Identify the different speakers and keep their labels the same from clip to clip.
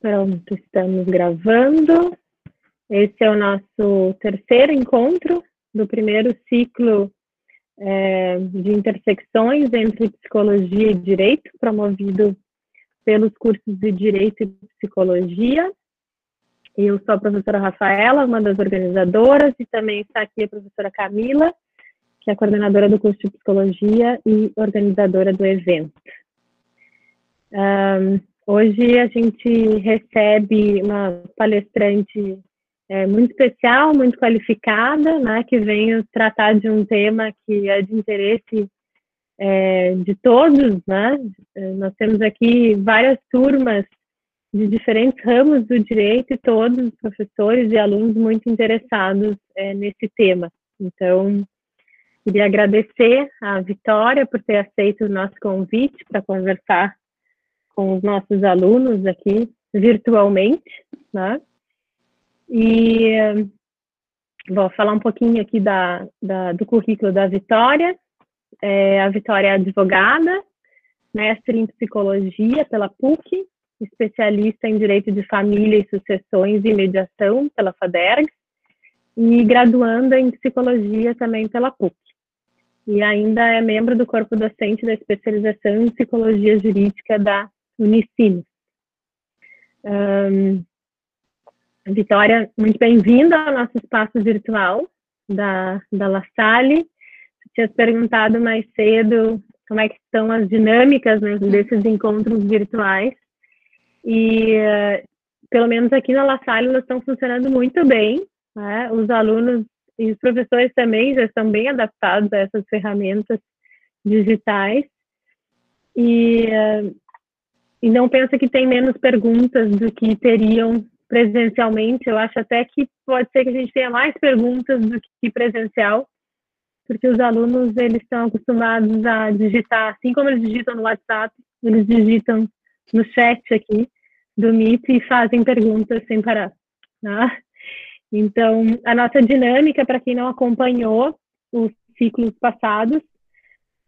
Speaker 1: Pronto, estamos gravando. Esse é o nosso terceiro encontro do primeiro ciclo é, de intersecções entre psicologia e direito, promovido pelos cursos de direito e psicologia. Eu sou a professora Rafaela, uma das organizadoras, e também está aqui a professora Camila, que é coordenadora do curso de psicologia e organizadora do evento. Um, hoje a gente recebe uma palestrante é, muito especial, muito qualificada, né, que vem tratar de um tema que é de interesse é, de todos, né? Nós temos aqui várias turmas de diferentes ramos do direito e todos os professores e alunos muito interessados é, nesse tema. Então, queria agradecer a Vitória por ter aceito o nosso convite para conversar com os nossos alunos aqui virtualmente, né? E vou falar um pouquinho aqui da, da do currículo da Vitória. É, a Vitória é advogada, mestre em psicologia pela PUC, especialista em direito de família e sucessões e mediação pela FADERG e graduanda em psicologia também pela PUC. E ainda é membro do corpo docente da especialização em psicologia jurídica da Unicinos. Um, Vitória, muito bem-vinda ao nosso espaço virtual da, da La Salle. Tinha perguntado mais cedo como é que estão as dinâmicas né, desses encontros virtuais. E, uh, pelo menos aqui na La Salle, elas estão funcionando muito bem. Né? Os alunos e os professores também já estão bem adaptados a essas ferramentas digitais. E, uh, e não pensa que tem menos perguntas do que teriam presencialmente. Eu acho até que pode ser que a gente tenha mais perguntas do que presencial, porque os alunos eles estão acostumados a digitar, assim como eles digitam no WhatsApp, eles digitam no chat aqui do Meet e fazem perguntas sem parar. Tá? Então, a nossa dinâmica, para quem não acompanhou os ciclos passados,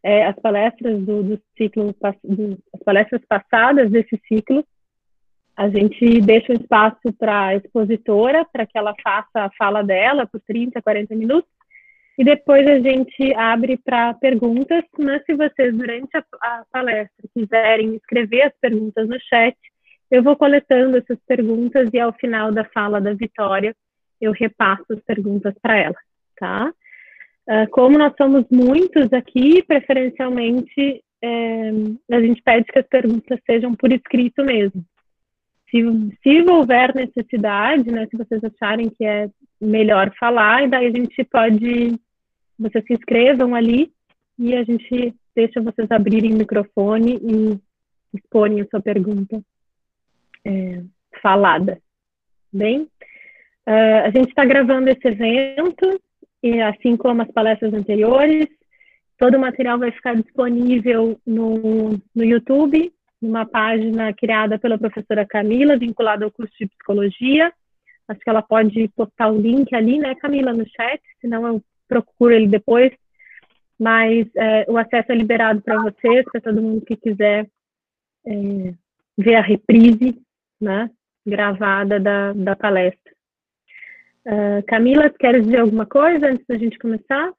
Speaker 1: é, as palestras do, do ciclo, do, as palestras passadas desse ciclo, a gente deixa um espaço para a expositora, para que ela faça a fala dela por 30, 40 minutos, e depois a gente abre para perguntas, mas se vocês, durante a, a, palestra, quiserem escrever as perguntas no chat, eu vou coletando essas perguntas e ao final da fala da Vitória, eu repasso as perguntas para ela, tá? Uh, como nós somos muitos aqui, preferencialmente, é, a gente pede que as perguntas sejam por escrito mesmo, se, se houver necessidade, né, se vocês acharem que é melhor falar, e daí a gente pode, vocês se inscrevam ali e a gente deixa vocês abrirem o microfone e exporem a sua pergunta é, falada. Bem, uh, a gente está gravando esse evento, e assim como as palestras anteriores, todo o material vai ficar disponível no, no YouTube numa página criada pela professora Camila, vinculada ao curso de psicologia. Acho que ela pode postar o link ali, né, Camila, no chat, senão eu procuro ele depois. Mas é, o acesso é liberado para vocês, para todo mundo que quiser é, ver a reprise, né, gravada da, da palestra. Uh, Camila, quer dizer alguma coisa antes da gente começar?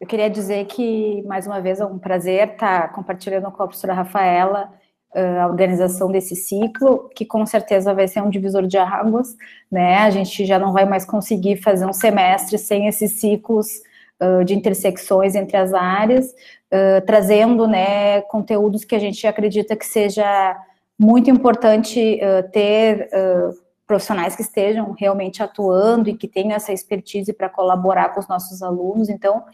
Speaker 2: Eu queria dizer que, mais uma vez, é um prazer estar compartilhando com a professora Rafaela a organização desse ciclo, que com certeza vai ser um divisor de águas, né? A gente já não vai mais conseguir fazer um semestre sem esses ciclos uh, de intersecções entre as áreas, uh, trazendo, né, conteúdos que a gente acredita que seja muito importante uh, ter profissionais que estejam realmente atuando e que tenham essa expertise para colaborar com os nossos alunos. Então,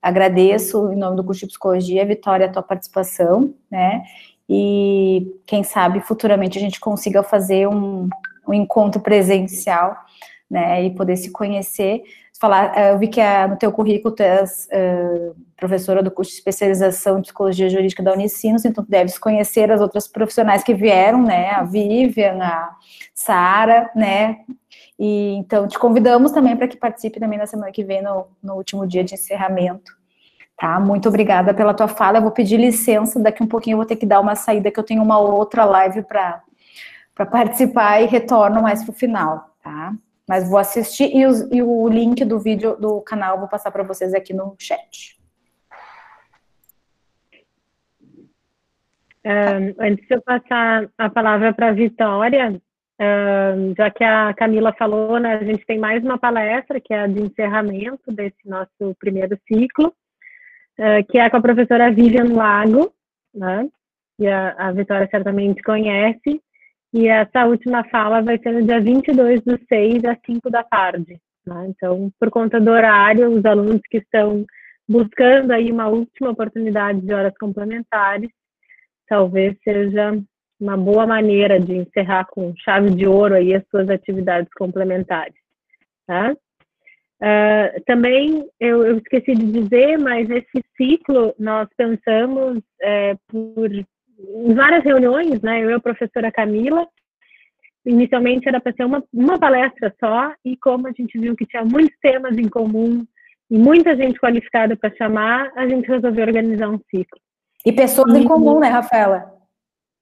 Speaker 2: agradeço em nome do curso de psicologia, Vitória, a tua participação, né? E quem sabe futuramente a gente consiga fazer um, um encontro presencial, né? E poder se conhecer. Falar, eh, eu vi que a, no teu currículo tu és uh, professora do curso de especialização em psicologia jurídica da Unicinos, então tu deves conhecer as outras profissionais que vieram, né? A Vivian, a Sara, né? E então te convidamos também para que participe também na semana que vem, no, no último dia de encerramento. Tá? Muito obrigada pela tua fala. Eu vou pedir licença, daqui um pouquinho eu vou ter que dar uma saída, que eu tenho uma outra live para participar e retorno mais para o final, tá? Mas vou assistir e, os, e, o link do vídeo do canal vou passar para vocês aqui no chat.
Speaker 1: Um, antes de eu passar a palavra para a Vitória, um, já que a Camila falou, né, a gente tem mais uma palestra, que é a de encerramento desse nosso primeiro ciclo, uh, que é com a professora Vivian Lago, né, que a, a Vitória certamente conhece, e essa última fala vai ser no dia 22 do 6 às 5 da tarde. Né? Então, por conta do horário, os alunos que estão buscando aí uma última oportunidade de horas complementares, talvez seja uma boa maneira de encerrar com chave de ouro aí as suas atividades complementares. Tá? Uh, também eu, eu, esqueci de dizer, mas esse ciclo nós pensamos é, por em várias reuniões, né? Eu e a professora Camila, inicialmente era para ser uma, uma palestra só, e como a gente viu que tinha muitos temas em comum e muita gente qualificada para chamar, a gente resolveu organizar um ciclo.
Speaker 2: E pessoas e, em comum, né, Rafaela?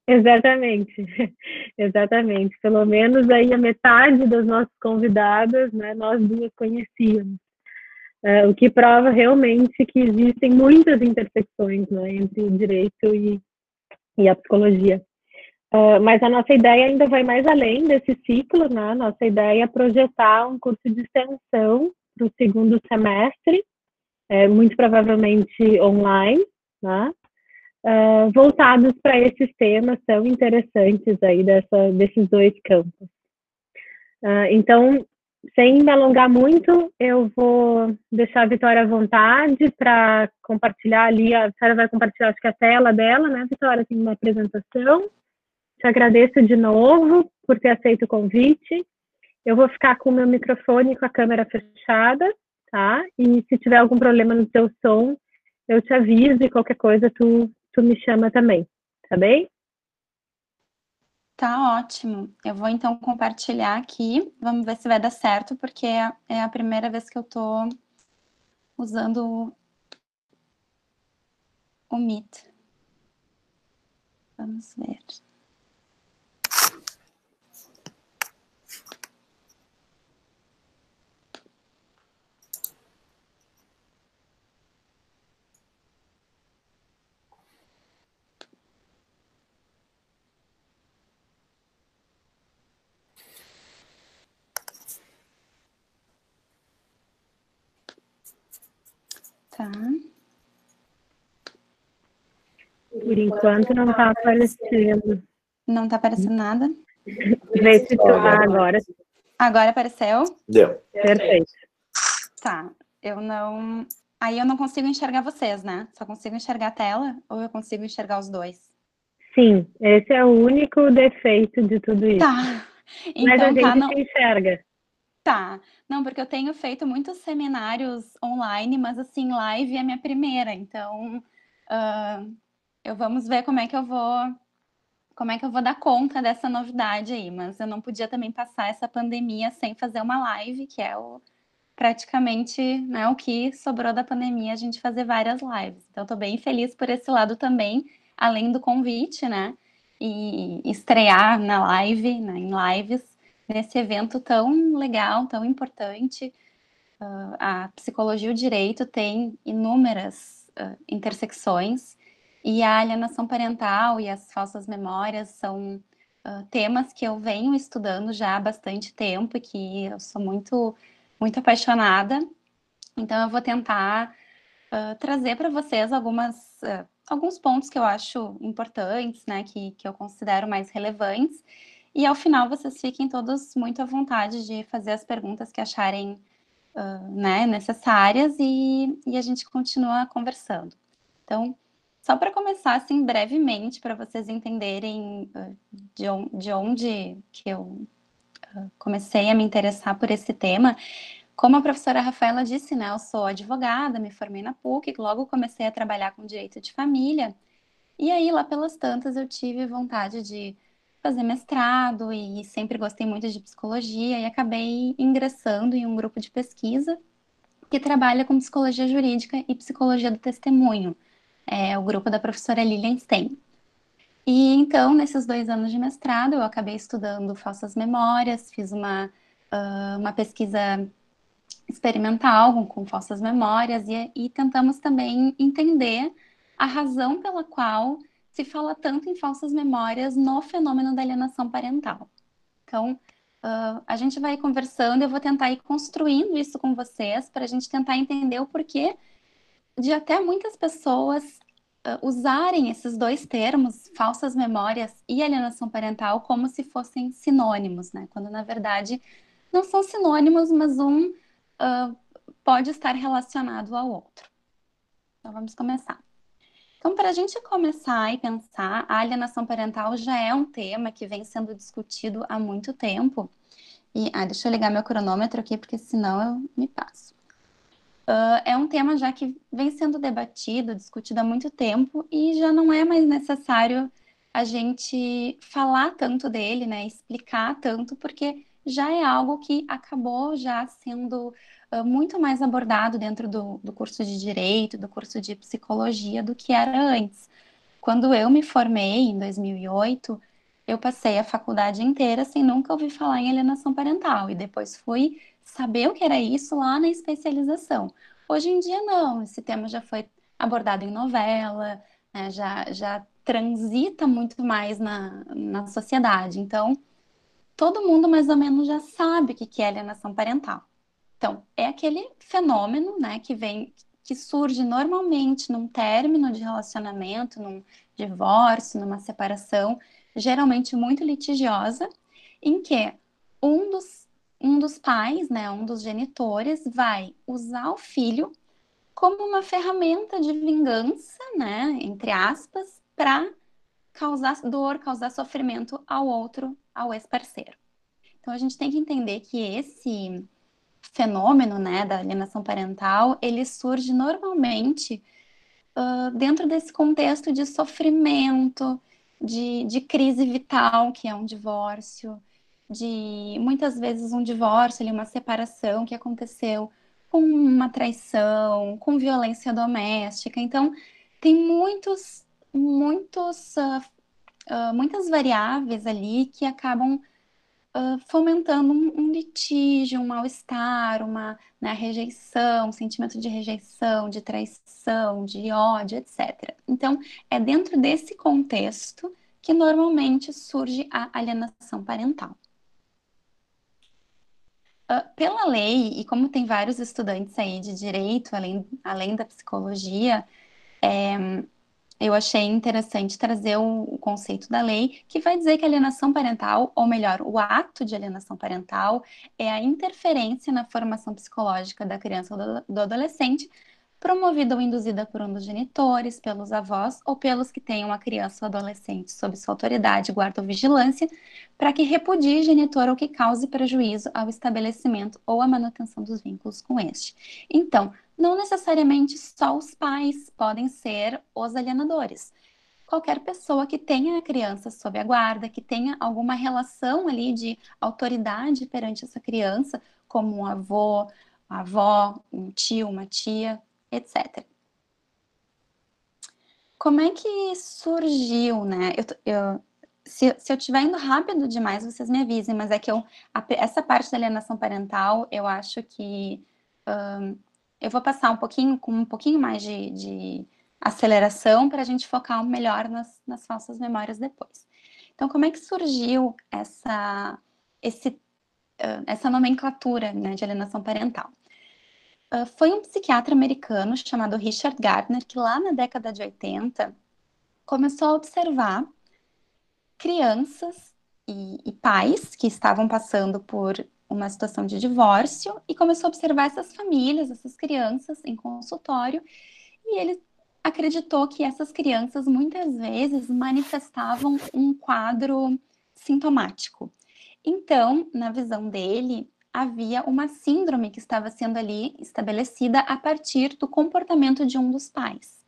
Speaker 1: Exatamente, exatamente. Pelo menos aí a metade das nossas convidadas, né, nós duas conhecíamos. Uh, o que prova realmente que existem muitas intersecções né, entre o direito e, e a psicologia. Uh, mas a nossa ideia ainda vai mais além desse ciclo, né? Nossa ideia é projetar um curso de extensão para o segundo semestre, é, muito provavelmente online, né? Uh, voltados para esses temas tão interessantes aí dessa, desses dois campos. Uh, então, sem me alongar muito, eu vou deixar a Vitória à vontade para compartilhar ali. A Vitória vai compartilhar, acho que a tela dela, né, Vitória? Tem uma apresentação. Te agradeço de novo por ter aceito o convite. Eu vou ficar com o meu microfone com a câmera fechada, tá? E se tiver algum problema no teu som, eu te aviso e qualquer coisa tu, tu me chama também, tá bem?
Speaker 3: Tá ótimo. Eu vou então compartilhar aqui. Vamos ver se vai dar certo, porque é a primeira vez que eu tô usando o Meet. Vamos ver. Tá.
Speaker 1: Por enquanto não está aparecendo.
Speaker 3: Não está aparecendo nada?
Speaker 1: Vê se tá agora.
Speaker 3: Agora apareceu?
Speaker 4: Deu.
Speaker 1: Perfeito.
Speaker 3: Tá. Eu não. Aí eu não consigo enxergar vocês, né? Só consigo enxergar a tela ou eu consigo enxergar os dois?
Speaker 1: Sim, esse é o único defeito de tudo isso.
Speaker 3: Tá.
Speaker 1: Então, Mas a então, gente tá, não... enxerga.
Speaker 3: Tá. Não, porque eu tenho feito muitos seminários online, mas assim, live é a minha primeira, então uh, eu vamos ver como é que eu vou como é que eu vou dar conta dessa novidade aí, mas eu não podia também passar essa pandemia sem fazer uma live, que é o praticamente né, o que sobrou da pandemia, a gente fazer várias lives. Então, estou bem feliz por esse lado também, além do convite, né? E estrear na live, né, em lives, nesse evento tão legal, tão importante. Uh, a psicologia e o direito tem inúmeras uh, intersecções e a alienação parental e as falsas memórias são uh, temas que eu venho estudando já há bastante tempo e que eu sou muito, muito apaixonada. Então, eu vou tentar trazer para vocês algumas, alguns pontos que eu acho importantes, né, que, que eu considero mais relevantes e ao final vocês fiquem todos muito à vontade de fazer as perguntas que acharem uh, né, necessárias e, e, a gente continua conversando. Então, só para começar, assim, brevemente, para vocês entenderem uh, de, on de, onde que eu uh, comecei a me interessar por esse tema, como a professora Rafaela disse, né, eu sou advogada, me formei na PUC, logo comecei a trabalhar com direito de família, e aí, lá pelas tantas, eu tive vontade de fazer mestrado e sempre gostei muito de psicologia e acabei ingressando em um grupo de pesquisa que trabalha com psicologia jurídica e psicologia do testemunho, é o grupo da professora Lilian Stein. E então, nesses dois anos de mestrado, eu acabei estudando falsas memórias, fiz uma, uh, uma pesquisa experimental com falsas memórias e, e tentamos também entender a razão pela qual se fala tanto em falsas memórias no fenômeno da alienação parental. Então, uh, a gente vai conversando, eu vou tentar ir construindo isso com vocês para a gente tentar entender o porquê de até muitas pessoas uh, usarem esses dois termos, falsas memórias e alienação parental, como se fossem sinônimos, né? Quando na verdade não são sinônimos, mas um uh, pode estar relacionado ao outro. Então vamos começar. Então, para a gente começar e pensar, a alienação parental já é um tema que vem sendo discutido há muito tempo. E, ah, deixa eu ligar meu cronômetro aqui, porque senão eu me passo. Uh, é um tema já que vem sendo debatido, discutido há muito tempo e já não é mais necessário a gente falar tanto dele, né, explicar tanto, porque já é algo que acabou já sendo uh, muito mais abordado dentro do, do curso de Direito, do curso de Psicologia, do que era antes. Quando eu me formei, em 2008, eu passei a faculdade inteira sem nunca ouvir falar em alienação parental, e depois fui saber o que era isso lá na especialização. Hoje em dia, não, esse tema já foi abordado em novela, né, já, já transita muito mais na, na sociedade. Então, todo mundo mais ou menos já sabe o que é alienação parental. Então, é aquele fenômeno, né, que vem, que surge normalmente num término de relacionamento, num divórcio, numa separação, geralmente muito litigiosa, em que um dos, um dos pais, né, um dos genitores, vai usar o filho como uma ferramenta de vingança, né, entre aspas, para causar dor, causar sofrimento ao outro, ao ex-parceiro. Então a gente tem que entender que esse fenômeno, né, da alienação parental, ele surge normalmente uh, dentro desse contexto de sofrimento, de, de crise vital, que é um divórcio, de muitas vezes um divórcio, ali, uma separação que aconteceu com uma traição, com violência doméstica. Então, tem muitos, muitos, uh, uh, muitas variáveis ali que acabam uh, fomentando um, um, litígio, um mal-estar, uma né, rejeição, um sentimento de rejeição, de traição, de ódio, etc. Então, é dentro desse contexto que normalmente surge a alienação parental. Uh, pela lei, e como tem vários estudantes aí de direito, além, além da psicologia, é, eu achei interessante trazer o, o, conceito da lei, que vai dizer que alienação parental, ou melhor, o ato de alienação parental, é a interferência na formação psicológica da criança ou do, do adolescente, promovida ou induzida por um dos genitores, pelos avós ou pelos que tenham a criança ou adolescente sob sua autoridade, guarda ou vigilância, para que repudie genitor ou que cause prejuízo ao estabelecimento ou à manutenção dos vínculos com este. Então, não necessariamente só os pais podem ser os alienadores. Qualquer pessoa que tenha a criança sob a guarda, que tenha alguma relação ali de autoridade perante essa criança, como um avô, uma avó, um tio, uma tia, etc. Como é que surgiu, né? Eu, eu, se, se eu estiver indo rápido demais, vocês me avisem, mas é que eu, a, essa parte da alienação parental, eu acho que um, eu vou passar um pouquinho, com um pouquinho mais de, de aceleração para a gente focar melhor nas, nas falsas memórias depois. Então, como é que surgiu essa, esse, essa nomenclatura né, de alienação parental? Uh, foi um psiquiatra americano chamado Richard Gardner que lá na década de 80 começou a observar crianças e, e pais que estavam passando por uma situação de divórcio e começou a observar essas famílias, essas crianças em consultório, e ele acreditou que essas crianças muitas vezes manifestavam um quadro sintomático. Então, na visão dele, havia uma síndrome que estava sendo ali estabelecida a partir do comportamento de um dos pais.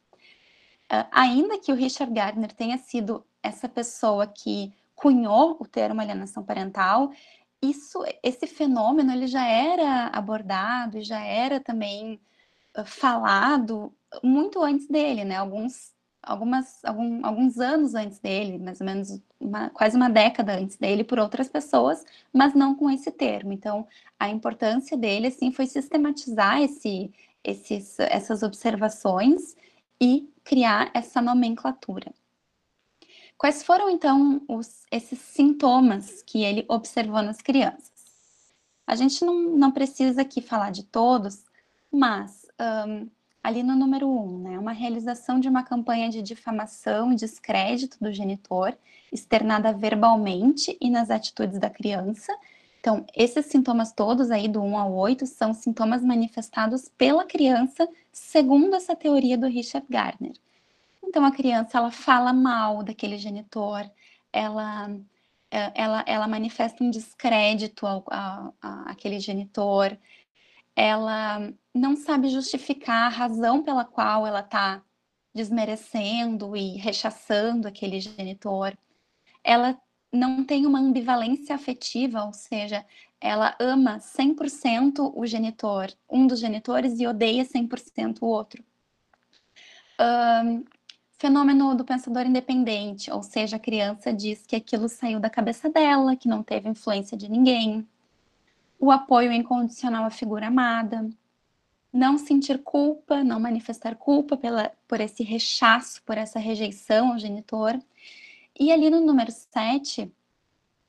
Speaker 3: Uh, ainda que o Richard Gardner tenha sido essa pessoa que cunhou o termo alienação parental, isso, esse fenômeno, ele já era abordado e já era também uh, falado muito antes dele, né? Alguns, algumas, algum, alguns anos antes dele, mais ou menos uma, quase uma década antes dele, por outras pessoas, mas não com esse termo. Então, a importância dele, assim, foi sistematizar esse, esses, essas observações e criar essa nomenclatura. Quais foram, então, os, esses sintomas que ele observou nas crianças? A gente não, não precisa aqui falar de todos, mas um, ali no número um, né, uma realização de uma campanha de difamação e descrédito do genitor, externada verbalmente e nas atitudes da criança. Então, esses sintomas todos aí do 1 ao 8 são sintomas manifestados pela criança, segundo essa teoria do Richard Gardner. Então, a criança, ela fala mal daquele genitor, ela é, ela, ela manifesta um descrédito ao, àquele genitor, ela não sabe justificar a razão pela qual ela está desmerecendo e rechaçando aquele genitor. Ela não tem uma ambivalência afetiva, ou seja, ela ama 100% o genitor, um dos genitores, e odeia 100% o outro. Um, fenômeno do pensador independente, ou seja, a criança diz que aquilo saiu da cabeça dela, que não teve influência de ninguém o apoio incondicional à figura amada, não sentir culpa, não manifestar culpa pela, por esse rechaço, por essa rejeição ao genitor. E ali no número 7,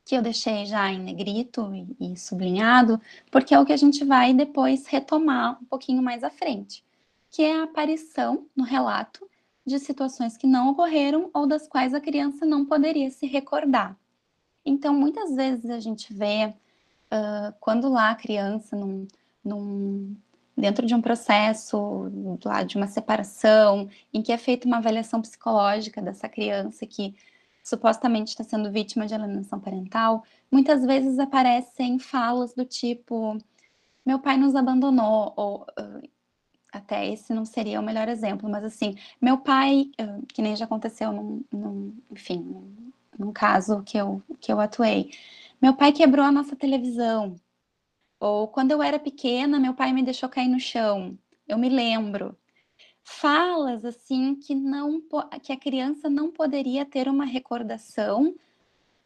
Speaker 3: que eu deixei já em negrito e, e sublinhado, porque é o que a gente vai depois retomar um pouquinho mais à frente, que é a aparição no relato de situações que não ocorreram ou das quais a criança não poderia se recordar. Então, muitas vezes a gente vê uh, quando lá a criança, num, num, dentro de um processo, lá de uma separação, em que é feita uma avaliação psicológica dessa criança que supostamente está sendo vítima de alienação parental, muitas vezes aparecem falas do tipo: meu pai nos abandonou, ou uh, até esse não seria o melhor exemplo, mas assim, meu pai, uh, que nem já aconteceu num, num enfim, num, num, caso que eu, que eu atuei, meu pai quebrou a nossa televisão. Ou quando eu era pequena, meu pai me deixou cair no chão. Eu me lembro. Falas assim que não que a criança não poderia ter uma recordação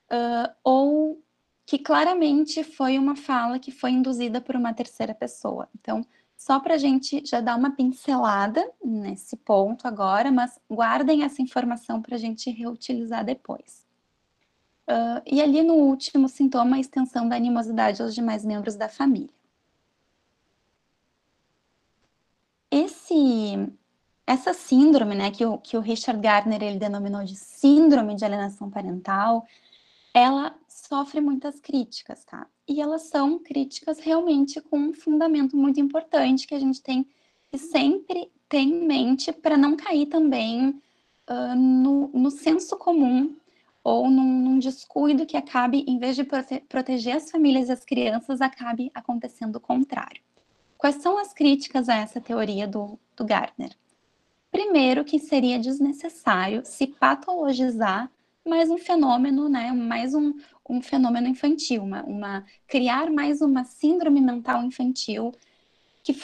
Speaker 3: uh, ou que claramente foi uma fala que foi induzida por uma terceira pessoa. Então, só para a gente já dar uma pincelada nesse ponto agora, mas guardem essa informação para a gente reutilizar depois. Uh, e ali no último sintoma, a extensão da animosidade aos demais membros da família. Esse, essa síndrome, né, que o, que o Richard Gardner ele denominou de síndrome de alienação parental, ela sofre muitas críticas, tá? E elas são críticas realmente com um fundamento muito importante que a gente tem que sempre ter em mente para não cair também uh, no, no senso comum ou num, num, descuido que acabe, em vez de prote proteger as famílias e as crianças, acabe acontecendo o contrário. Quais são as críticas a essa teoria do, do Gardner? Primeiro, que seria desnecessário se patologizar mais um fenômeno, né, mais um, um fenômeno infantil, uma, uma, criar mais uma síndrome mental infantil que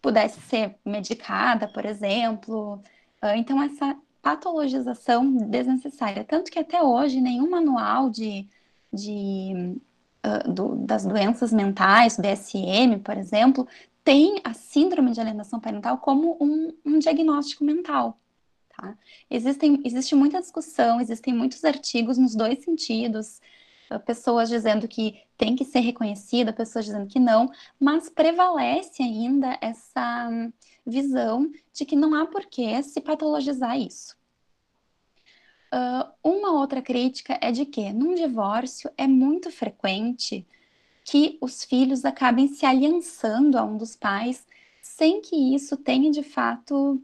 Speaker 3: pudesse ser medicada, por exemplo. Ah, então, essa patologização desnecessária. Tanto que até hoje nenhum manual de, de, uh, do, das doenças mentais, DSM, por exemplo, tem a síndrome de alienação parental como um, um diagnóstico mental. Tá? Existem, existe muita discussão, existem muitos artigos nos dois sentidos, pessoas dizendo que tem que ser reconhecida, pessoas dizendo que não, mas prevalece ainda essa visão de que não há por que se patologizar isso. Uh, uma outra crítica é de que, num divórcio, é muito frequente que os filhos acabem se aliançando a um dos pais sem que isso tenha, de fato,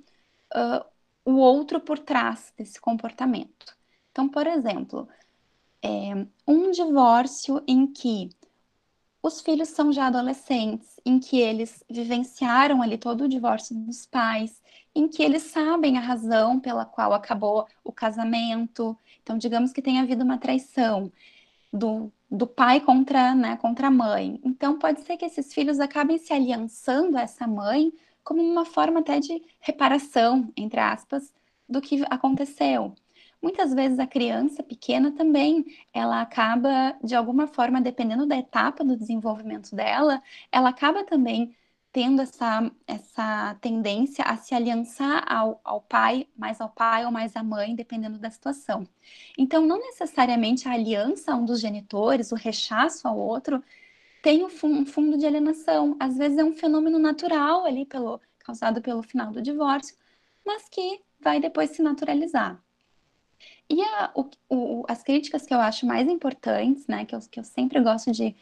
Speaker 3: uh, o outro por trás desse comportamento. Então, por exemplo, é, um divórcio em que os filhos são já adolescentes, em que eles vivenciaram ali todo o divórcio dos pais, em que eles sabem a razão pela qual acabou o casamento. Então, digamos que tenha havido uma traição do, do pai contra, né, contra a mãe. Então, pode ser que esses filhos acabem se aliançando a essa mãe como uma forma até de reparação, entre aspas, do que aconteceu. Muitas vezes a criança pequena também, ela acaba, de alguma forma, dependendo da etapa do desenvolvimento dela, ela acaba também tendo essa, essa tendência a se aliançar ao, ao pai, mais ao pai ou mais à mãe, dependendo da situação. Então, não necessariamente a aliança a um dos genitores, o rechaço ao outro, tem um fundo de alienação. Às vezes é um fenômeno natural ali, pelo, causado pelo final do divórcio, mas que vai depois se naturalizar. E a, o, o, as críticas que eu acho mais importantes, né, que eu, que eu sempre gosto de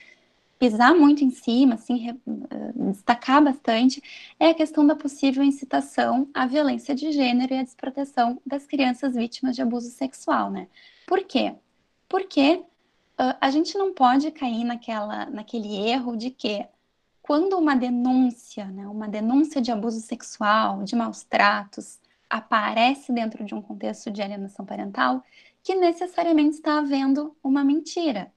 Speaker 3: pisar muito em cima, assim, re, uh, destacar bastante, é a questão da possível incitação à violência de gênero e à desproteção das crianças vítimas de abuso sexual, né? Por quê? Porque uh, a gente não pode cair naquela, naquele erro de que quando uma denúncia, né, uma denúncia de abuso sexual, de maus tratos, aparece dentro de um contexto de alienação parental, que necessariamente está havendo uma mentira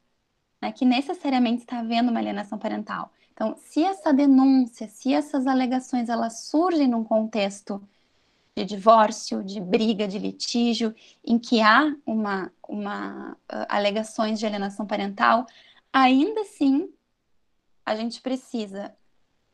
Speaker 3: né, que necessariamente está havendo uma alienação parental. Então, se essa denúncia, se essas alegações elas surgem num contexto de divórcio, de briga, de litígio, em que há uma, uma uh, alegações de alienação parental, ainda assim a gente precisa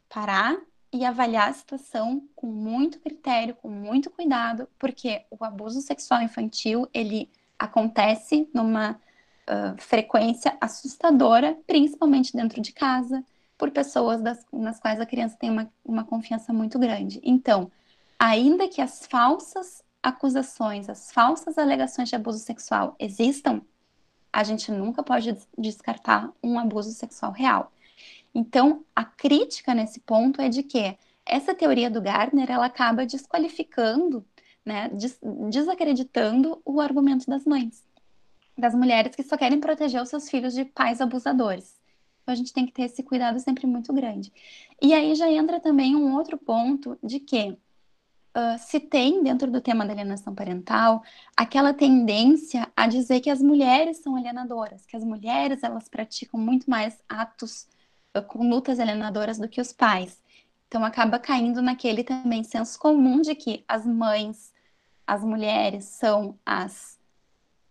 Speaker 3: parar e avaliar a situação com muito critério, com muito cuidado, porque o abuso sexual infantil ele acontece numa uh, frequência assustadora, principalmente dentro de casa, por pessoas das, nas quais a criança tem uma, uma confiança muito grande. Então, ainda que as falsas acusações, as falsas alegações de abuso sexual existam, a gente nunca pode descartar um abuso sexual real. Então, a crítica nesse ponto é de que essa teoria do Gardner ela acaba desqualificando, né, des desacreditando o argumento das mães das mulheres que só querem proteger os seus filhos de pais abusadores. Então a gente tem que ter esse cuidado sempre muito grande. E aí já entra também um outro ponto de que uh, se tem dentro do tema da alienação parental aquela tendência a dizer que as mulheres são alienadoras, que as mulheres elas praticam muito mais atos, uh, condutas alienadoras do que os pais. Então acaba caindo naquele também senso comum de que as mães, as mulheres são as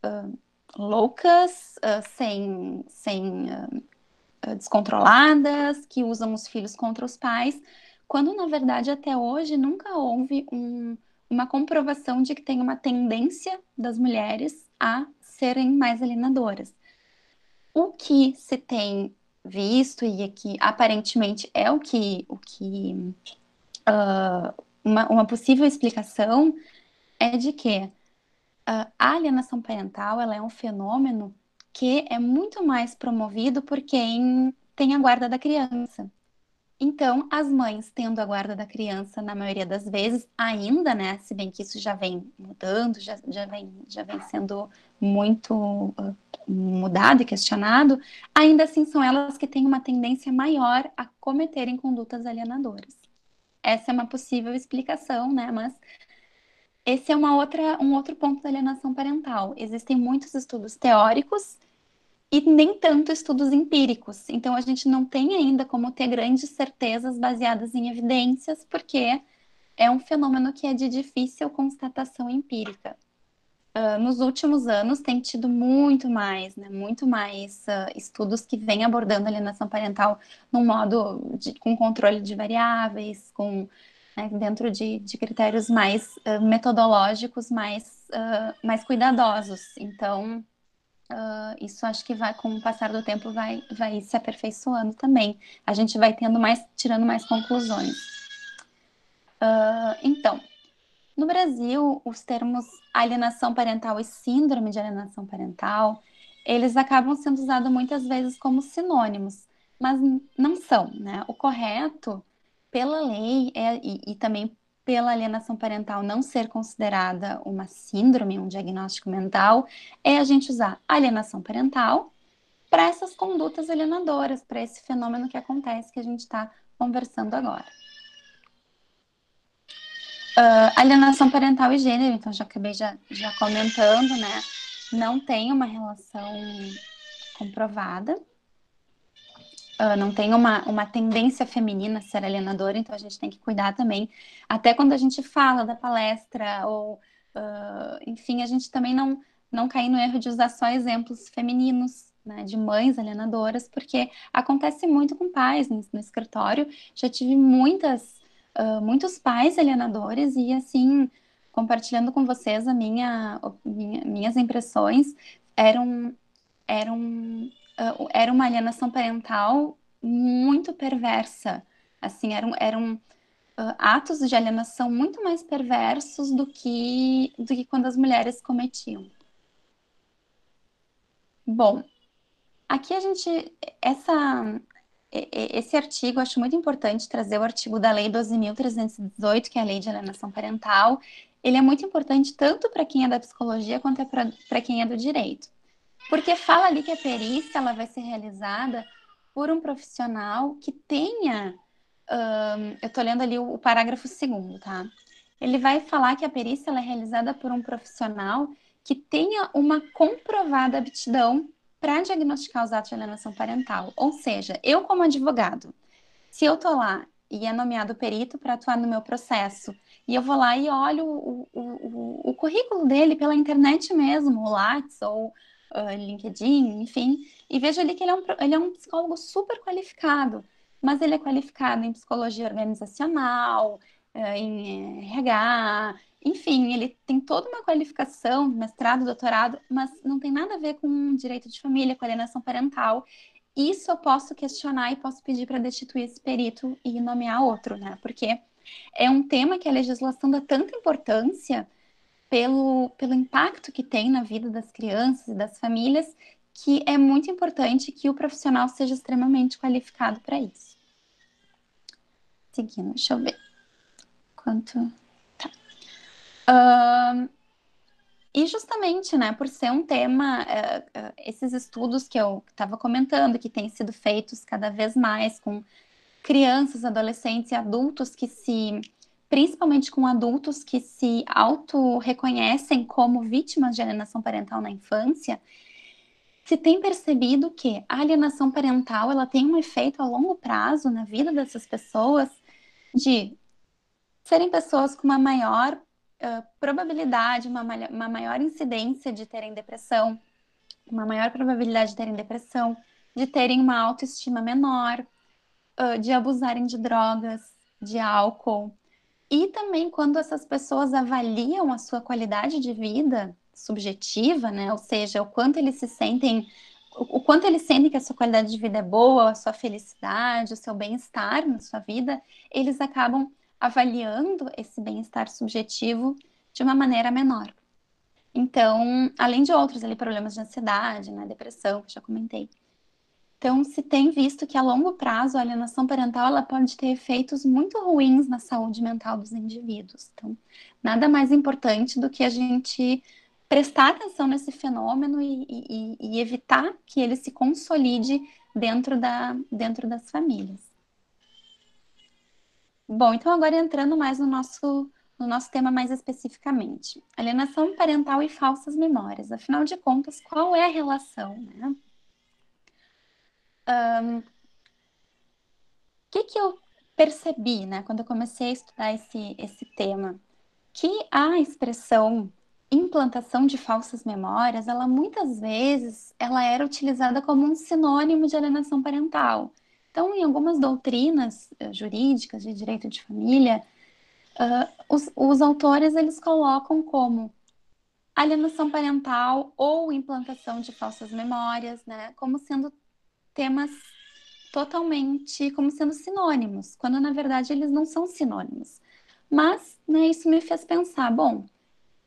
Speaker 3: uh, loucas, uh, sem, sem uh, descontroladas, que usam os filhos contra os pais, quando na verdade até hoje nunca houve um, uma comprovação de que tem uma tendência das mulheres a serem mais alienadoras. O que se tem visto e que aparentemente é o que, o que uh, uma, uma possível explicação é de que a alienação parental ela é um fenômeno que é muito mais promovido por quem tem a guarda da criança. Então, as mães tendo a guarda da criança, na maioria das vezes, ainda, né, se bem que isso já vem mudando, já, já, vem, já vem sendo muito uh, mudado e questionado, ainda assim são elas que têm uma tendência maior a cometerem condutas alienadoras. Essa é uma possível explicação, né, mas esse é uma outra, um outro ponto da alienação parental. Existem muitos estudos teóricos e nem tanto estudos empíricos. Então, a gente não tem ainda como ter grandes certezas baseadas em evidências, porque é um fenômeno que é de difícil constatação empírica. Uh, nos últimos anos tem tido muito mais, né, muito mais uh, estudos que vêm abordando a alienação parental num modo de, com controle de variáveis, com né, dentro de, de, critérios mais uh, metodológicos, mais, mais cuidadosos. Então, uh, isso acho que vai, com o passar do tempo, vai, vai se aperfeiçoando também. A gente vai tendo mais, tirando mais conclusões. então, no Brasil, os termos alienação parental e síndrome de alienação parental, eles acabam sendo usados muitas vezes como sinônimos, mas não são, né? O correto pela lei é, e, e também pela alienação parental não ser considerada uma síndrome, um diagnóstico mental, é a gente usar alienação parental para essas condutas alienadoras, para esse fenômeno que acontece que a gente está conversando agora. Uh, alienação parental e gênero, então já acabei já, já comentando, né? Não tem uma relação comprovada uh, não tem uma, uma tendência feminina a ser alienadora, então a gente tem que cuidar também. Até quando a gente fala da palestra ou uh, enfim, a gente também não, não cair no erro de usar só exemplos femininos, né, de mães alienadoras, porque acontece muito com pais no, no escritório. Já tive muitas, uh, muitos pais alienadores e, assim, compartilhando com vocês a minha, minha minhas impressões, eram, eram, era uma alienação parental muito perversa. Assim, eram, eram uh, atos de alienação muito mais perversos do que, do que quando as mulheres cometiam. Bom, aqui a gente, essa, esse artigo, acho muito importante trazer o artigo da Lei 12.318, que é a Lei de Alienação Parental. Ele é muito importante tanto para quem é da psicologia quanto é para quem é do direito. Porque fala ali que a perícia ela vai ser realizada por um profissional que tenha. Eu estou lendo ali o, o parágrafo segundo, tá? Ele vai falar que a perícia é realizada por um profissional que tenha uma comprovada aptidão para diagnosticar os atos de alienação parental. Ou seja, eu como advogado, se eu tô lá e é nomeado perito para atuar no meu processo, e eu vou lá e olho o, o, o, o currículo dele pela internet mesmo, o Lattes ou uh, LinkedIn, enfim, e vejo ali que ele é, um, ele é um psicólogo super qualificado, mas ele é qualificado em psicologia organizacional, uh, em RH, enfim, ele tem toda uma qualificação, mestrado, doutorado, mas não tem nada a ver com direito de família, com alienação parental. Isso eu posso questionar e posso pedir para destituir esse perito e nomear outro, né? Porque é um tema que a legislação dá tanta importância pelo, pelo impacto que tem na vida das crianças e das famílias, que é muito importante que o profissional seja extremamente qualificado para isso. Seguindo, deixa eu ver. Quanto. Uh, e justamente, né, por ser um tema, uh, uh, esses estudos que eu estava comentando, que têm sido feitos cada vez mais com crianças, adolescentes e adultos que se, principalmente com adultos que se auto-reconhecem como vítimas de alienação parental na infância, se tem percebido que a alienação parental ela tem um efeito a longo prazo na vida dessas pessoas de serem pessoas com uma maior probabilidade, uma, uma maior incidência de terem depressão, uma maior probabilidade de terem depressão, de terem uma autoestima menor, uh, de abusarem de drogas, de álcool. E também quando essas pessoas avaliam a sua qualidade de vida subjetiva, né? Ou seja, o quanto eles se sentem, o, quanto eles sentem que a sua qualidade de vida é boa, a sua felicidade, o seu bem-estar na sua vida, eles acabam avaliando esse bem-estar subjetivo de uma maneira menor. Então, além de outros ali, problemas de ansiedade, né, depressão, que já comentei. Então, se tem visto que a longo prazo a alienação parental ela pode ter efeitos muito ruins na saúde mental dos indivíduos. Então, nada mais importante do que a gente prestar atenção nesse fenômeno e, e, e evitar que ele se consolide dentro, da, dentro das famílias. Bom, então agora entrando mais no nosso, no nosso tema mais especificamente. Alienação parental e falsas memórias. Afinal de contas, qual é a relação, né? O um, que, que eu percebi, né, quando eu comecei a estudar esse, esse tema? Que a expressão implantação de falsas memórias, ela muitas vezes ela era utilizada como um sinônimo de alienação parental. Então, em algumas doutrinas uh, jurídicas de direito de família, uh, os, os autores eles colocam como alienação parental ou implantação de falsas memórias, né, como sendo temas totalmente como sendo sinônimos, quando na verdade eles não são sinônimos. Mas, né, isso me fez pensar, bom,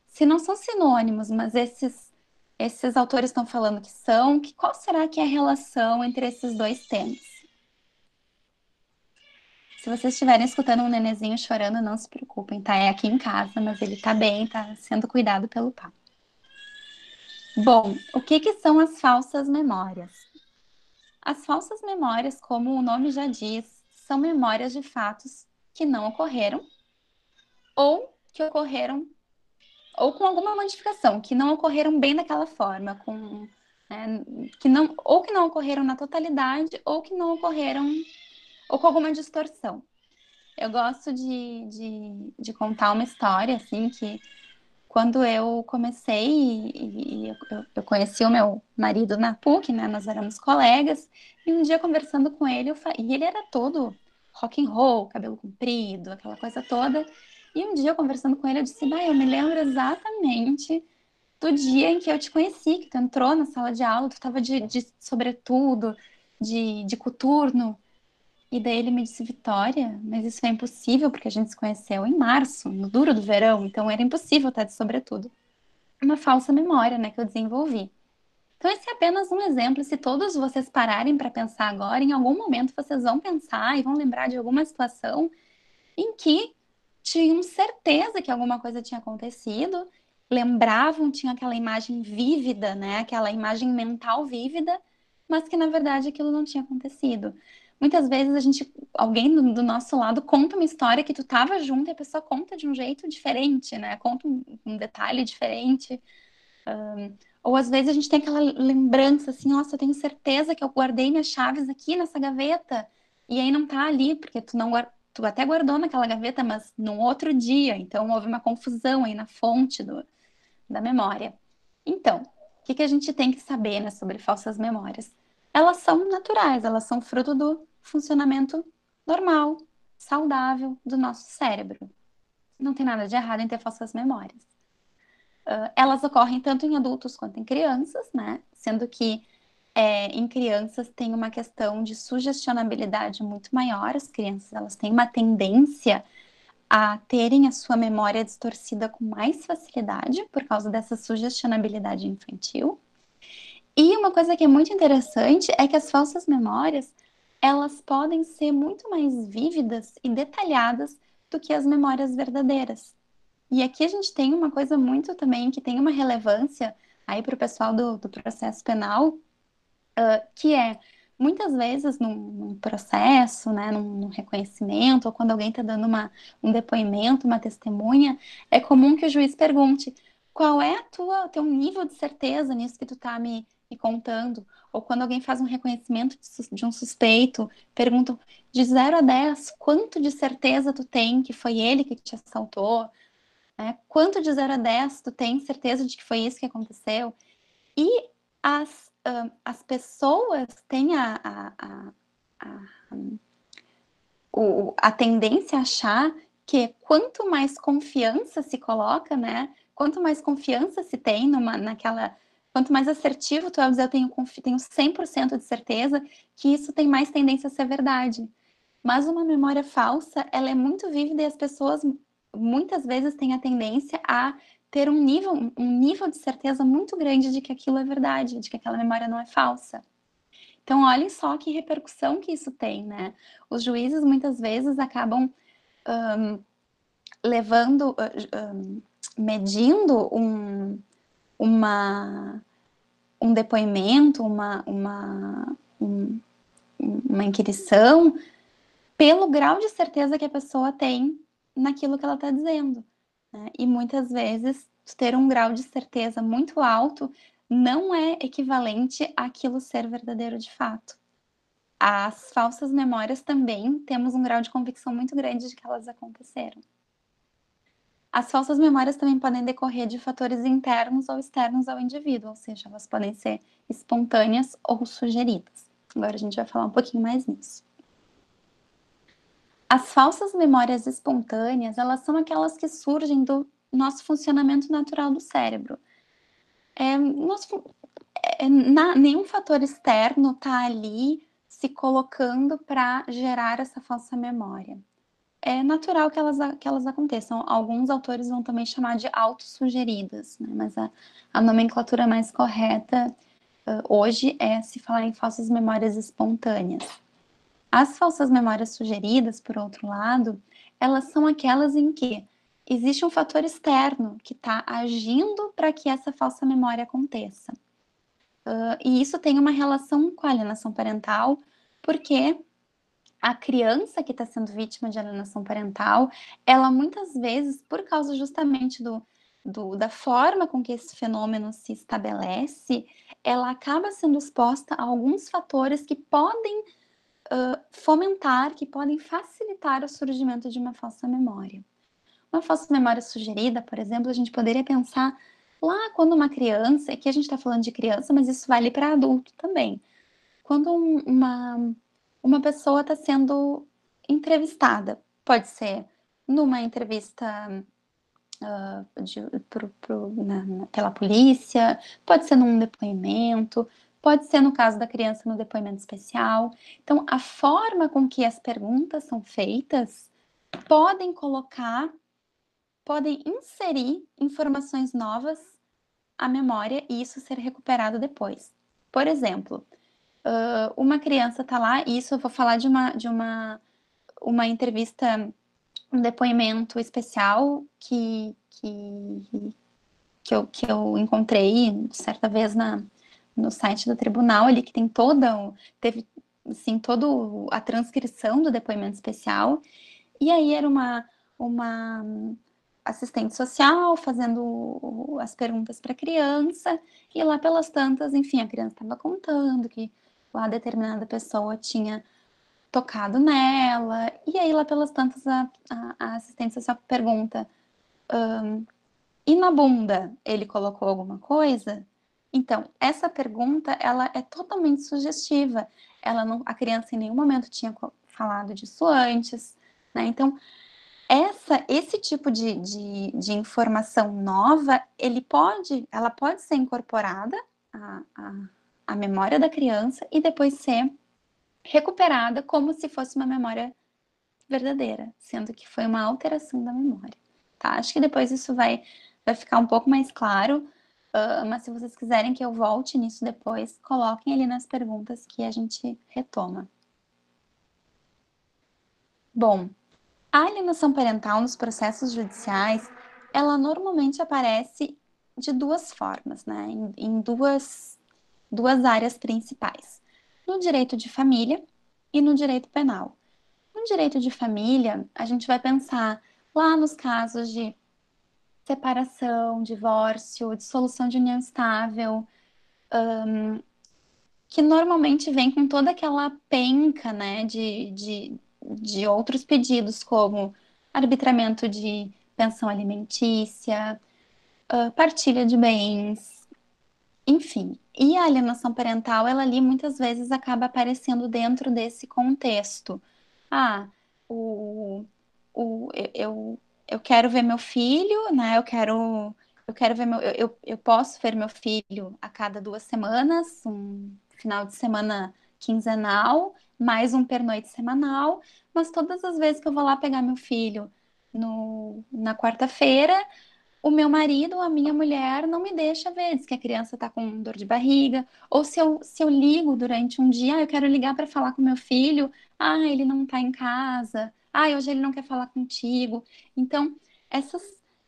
Speaker 3: se não são sinônimos, mas esses esses autores estão falando que são, que qual será que é a relação entre esses dois temas? Se vocês estiverem escutando um nenezinho chorando, não se preocupem, tá? É aqui em casa, mas ele tá bem, tá sendo cuidado pelo pai. Bom, o que, que são as falsas memórias? As falsas memórias, como o nome já diz, são memórias de fatos que não ocorreram ou que ocorreram ou com alguma modificação, que não ocorreram bem daquela forma, com né, que não ou que não ocorreram na totalidade ou que não ocorreram ou com alguma distorção. Eu gosto de, de, de contar uma história, assim, que quando eu comecei e, e eu, eu, conheci o meu marido na PUC, né? Nós éramos colegas, e um dia conversando com ele, eu, e ele era todo rock and roll, cabelo comprido, aquela coisa toda. E um dia conversando com ele, eu disse: "Ah, eu me lembro exatamente do dia em que eu te conheci, que tu entrou na sala de aula, tu estava de, de sobretudo, de, de coturno. E daí ele me disse, Vitória, mas isso é impossível, porque a gente se conheceu em março, no duro do verão, então era impossível estar de sobretudo. Uma falsa memória, né, que eu desenvolvi. Então esse é apenas um exemplo, se todos vocês pararem para pensar agora, em algum momento vocês vão pensar e vão lembrar de alguma situação em que tinham certeza que alguma coisa tinha acontecido, lembravam, tinham aquela imagem vívida, né, aquela imagem mental vívida, mas que na verdade aquilo não tinha acontecido muitas vezes a gente, alguém do, do, nosso lado conta uma história que tu tava junto e a pessoa conta de um jeito diferente, né? Conta um, um detalhe diferente. Um, ou às vezes a gente tem aquela lembrança assim, nossa, eu tenho certeza que eu guardei minhas chaves aqui nessa gaveta e aí não tá ali porque tu não tu até guardou naquela gaveta, mas num outro dia. Então houve uma confusão aí na fonte do, da memória. Então, o que, que a gente tem que saber né, sobre falsas memórias? Elas são naturais, elas são fruto do funcionamento normal, saudável do nosso cérebro. Não tem nada de errado em ter falsas memórias. Uh, elas ocorrem tanto em adultos quanto em crianças, né? Sendo que é, em crianças tem uma questão de sugestionabilidade muito maior. As crianças elas têm uma tendência a terem a sua memória distorcida com mais facilidade por causa dessa sugestionabilidade infantil. E uma coisa que é muito interessante é que as falsas memórias elas podem ser muito mais vívidas e detalhadas do que as memórias verdadeiras. E aqui a gente tem uma coisa muito também que tem uma relevância aí para o pessoal do, do, processo penal, uh, que é muitas vezes num, num processo, né, num, num, reconhecimento, ou quando alguém está dando uma, um depoimento, uma testemunha, é comum que o juiz pergunte qual é a tua teu nível de certeza nisso que tu está me, me contando, ou quando alguém faz um reconhecimento de um suspeito, perguntam de 0 a 10, quanto de certeza tu tem que foi ele que te assaltou? Né? Quanto de 0 a 10 tu tem certeza de que foi isso que aconteceu? E as, as pessoas têm a, a, a, a, o, a tendência a achar que quanto mais confiança se coloca, né? Quanto mais confiança se tem numa, naquela Quanto mais assertivo tu é eu tenho, tenho 100% de certeza que isso tem mais tendência a ser verdade. Mas uma memória falsa, ela é muito vívida e as pessoas muitas vezes têm a tendência a ter um nível, um nível de certeza muito grande de que aquilo é verdade, de que aquela memória não é falsa. Então, olhem só que repercussão que isso tem, né? Os juízes muitas vezes acabam um, levando, um, medindo um, uma, um depoimento, uma, uma, um, uma inquirição, pelo grau de certeza que a pessoa tem naquilo que ela está dizendo. Né? E muitas vezes, ter um grau de certeza muito alto não é equivalente àquilo ser verdadeiro de fato. As falsas memórias também temos um grau de convicção muito grande de que elas aconteceram. As falsas memórias também podem decorrer de fatores internos ou externos ao indivíduo, ou seja, elas podem ser espontâneas ou sugeridas. Agora a gente vai falar um pouquinho mais nisso. As falsas memórias espontâneas, elas são aquelas que surgem do nosso funcionamento natural do cérebro. É, nosso, é, na, nenhum fator externo está ali se colocando para gerar essa falsa memória é natural que elas, que elas aconteçam. Alguns autores vão também chamar de autossugeridas, né? mas a, a nomenclatura mais correta uh, hoje é se falar em falsas memórias espontâneas. As falsas memórias sugeridas, por outro lado, elas são aquelas em que existe um fator externo que está agindo para que essa falsa memória aconteça. Uh, e isso tem uma relação com a alienação parental, porque a criança que está sendo vítima de alienação parental, ela muitas vezes, por causa justamente do, do, da forma com que esse fenômeno se estabelece, ela acaba sendo exposta a alguns fatores que podem uh, fomentar, que podem facilitar o surgimento de uma falsa memória. Uma falsa memória sugerida, por exemplo, a gente poderia pensar lá quando uma criança, aqui a gente está falando de criança, mas isso vale para adulto também. Quando um, uma, uma pessoa está sendo entrevistada, pode ser numa entrevista uh, de, pro, pro, na, pela polícia, pode ser num depoimento, pode ser no caso da criança no depoimento especial. Então, a forma com que as perguntas são feitas podem colocar, podem inserir informações novas à memória e isso ser recuperado depois. Por exemplo, uh, uma criança está lá, e isso eu vou falar de uma, de uma, uma entrevista, um depoimento especial que, que, que, eu, que eu encontrei certa vez na, no site do tribunal ali, que tem toda, teve, assim, toda a transcrição do depoimento especial, e aí era uma, uma assistente social fazendo as perguntas para a criança, e lá pelas tantas, enfim, a criança estava contando que lá determinada pessoa tinha tocado nela, e aí lá pelas tantas a, a, a assistente social pergunta, um, e na bunda ele colocou alguma coisa? Então, essa pergunta, ela é totalmente sugestiva. Ela não, a criança em nenhum momento tinha falado disso antes, né? Então, essa, esse tipo de, de, de, informação nova, ele pode, ela pode ser incorporada à, à memória da criança e depois ser recuperada como se fosse uma memória verdadeira, sendo que foi uma alteração da memória. Tá? Acho que depois isso vai, vai ficar um pouco mais claro. Uh, mas se vocês quiserem que eu volte nisso depois, coloquem ali nas perguntas que a gente retoma. Bom, a alienação parental nos processos judiciais, ela normalmente aparece de duas formas, né? Em, em duas, duas áreas principais. No direito de família e no direito penal. No direito de família, a gente vai pensar lá nos casos de separação, divórcio, dissolução de união estável, um, que normalmente vem com toda aquela penca, né, de, de, de outros pedidos, como arbitramento de pensão alimentícia, uh, partilha de bens, enfim. E a alienação parental, ela ali muitas vezes acaba aparecendo dentro desse contexto. Ah, o, o, eu, eu quero ver meu filho, né? Eu quero, eu quero ver meu, eu, eu posso ver meu filho a cada duas semanas, um final de semana quinzenal, mais um pernoite semanal, mas todas as vezes que eu vou lá pegar meu filho no, na quarta-feira, o meu marido, a minha mulher, não me deixa ver, diz que a criança está com dor de barriga, ou se eu, se eu ligo durante um dia, ah, eu quero ligar para falar com meu filho, ah, ele não está em casa, ah, hoje ele não quer falar contigo. Então, essas,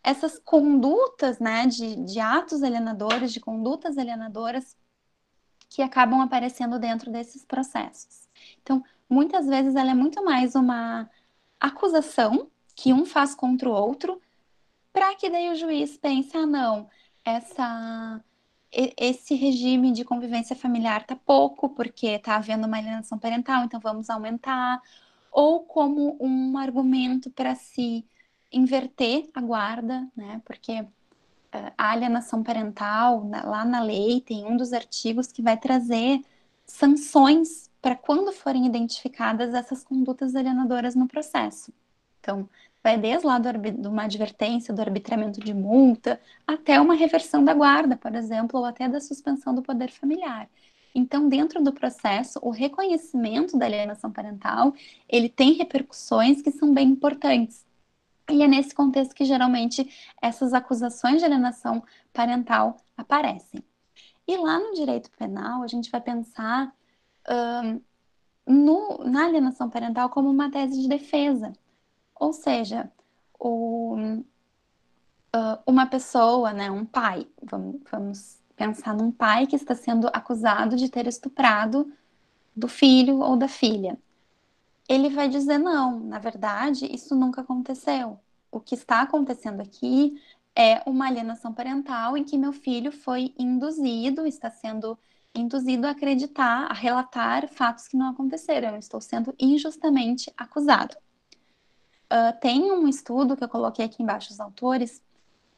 Speaker 3: essas condutas, né, de, de atos alienadores, de condutas alienadoras, que acabam aparecendo dentro desses processos. Então, muitas vezes ela é muito mais uma acusação que um faz contra o outro, para que daí o juiz pense, ah, não, essa esse regime de convivência familiar tá pouco, porque tá havendo uma alienação parental, então vamos aumentar, ou como um argumento para se inverter a guarda, né? Porque uh, a alienação parental, lá na lei, tem um dos artigos que vai trazer sanções para quando forem identificadas essas condutas alienadoras no processo. Então, vai desde lá de uma advertência, do arbitramento de multa, até uma reversão da guarda, por exemplo, ou até da suspensão do poder familiar. Então, dentro do processo, o reconhecimento da alienação parental, ele tem repercussões que são bem importantes. E é nesse contexto que geralmente essas acusações de alienação parental aparecem. E lá no direito penal, a gente vai pensar um, no, na alienação parental como uma tese de defesa. Ou seja, o, uh, uma pessoa, né, um pai, vamos, vamos pensar num pai que está sendo acusado de ter estuprado do filho ou da filha. Ele vai dizer: não, na verdade, isso nunca aconteceu. O que está acontecendo aqui é uma alienação parental em que meu filho foi induzido, está sendo induzido a acreditar, a relatar fatos que não aconteceram. Eu estou sendo injustamente acusado. Uh, tem um estudo que eu coloquei aqui embaixo os autores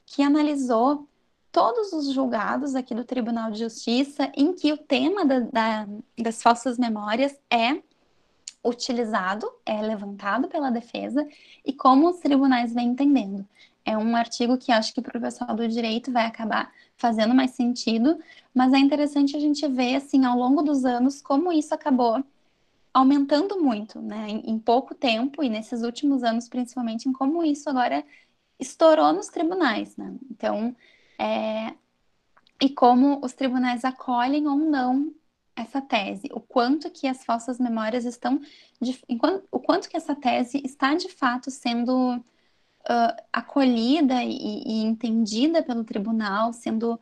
Speaker 3: que analisou todos os julgados aqui do Tribunal de Justiça em que o tema da, da, das falsas memórias é utilizado, é levantado pela defesa e como os tribunais vêm entendendo. É um artigo que acho que para o pessoal do direito vai acabar fazendo mais sentido, mas é interessante a gente ver, assim, ao longo dos anos, como isso acabou aumentando muito, né, em, em pouco tempo e nesses últimos anos, principalmente, em como isso agora estourou nos tribunais, né? Então, é... e como os tribunais acolhem ou não essa tese, o quanto que as falsas memórias estão, de, o quanto que essa tese está de fato sendo uh, acolhida e, e, entendida pelo tribunal, sendo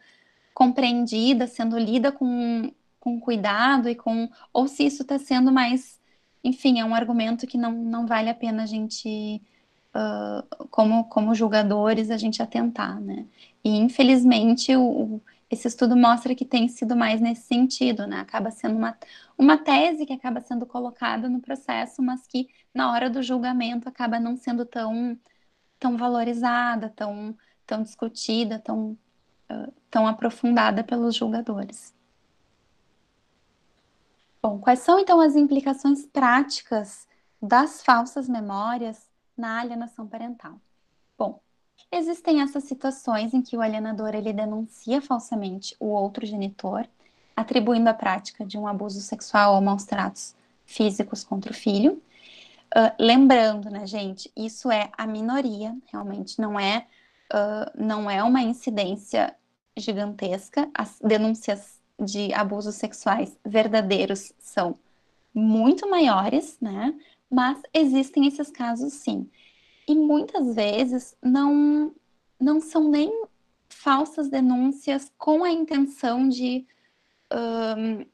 Speaker 3: compreendida, sendo lida com, com cuidado e com, ou se isso está sendo mais, enfim, é um argumento que não, não vale a pena a gente, uh, como, como julgadores, a gente atentar, né? E infelizmente o, esse estudo mostra que tem sido mais nesse sentido, né? Acaba sendo uma, uma tese que acaba sendo colocada no processo, mas que na hora do julgamento acaba não sendo tão, tão valorizada, tão, tão discutida, tão, uh, tão aprofundada pelos julgadores. Bom, quais são então as implicações práticas das falsas memórias na alienação parental? Bom, Existem essas situações em que o alienador ele denuncia falsamente o outro genitor, atribuindo a prática de um abuso sexual ou maus tratos físicos contra o filho. Uh, lembrando, né, gente, isso é a minoria, realmente não é, uh, não é uma incidência gigantesca. As denúncias de abusos sexuais verdadeiros são muito maiores, né? Mas existem esses casos sim. E muitas vezes não, não são nem falsas denúncias com a intenção de um,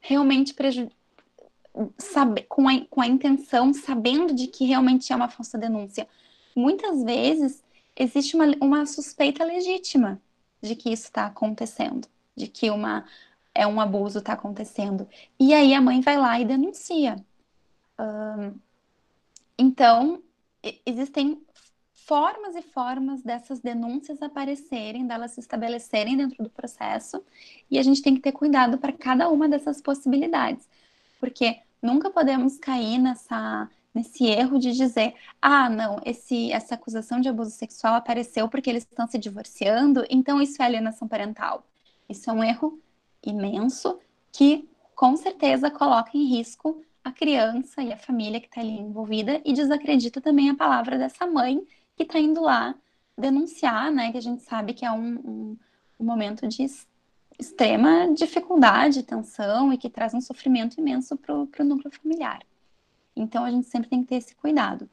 Speaker 3: realmente prejudicar. Com a, com a intenção, sabendo de que realmente é uma falsa denúncia. Muitas vezes existe uma, uma suspeita legítima de que isso está acontecendo, de que uma, é um abuso está acontecendo. E aí a mãe vai lá e denuncia. Então, existem formas e formas dessas denúncias aparecerem, delas se estabelecerem dentro do processo, e a gente tem que ter cuidado para cada uma dessas possibilidades, porque nunca podemos cair nessa nesse erro de dizer, ah, não, esse, essa acusação de abuso sexual apareceu porque eles estão se divorciando, então isso é alienação parental. Isso é um erro imenso que com certeza coloca em risco a criança e a família que está ali envolvida e desacredita também a palavra dessa mãe que está indo lá denunciar, né? Que a gente sabe que é um, um, um momento de extrema dificuldade, tensão e que traz um sofrimento imenso para o núcleo familiar. Então a gente sempre tem que ter esse cuidado.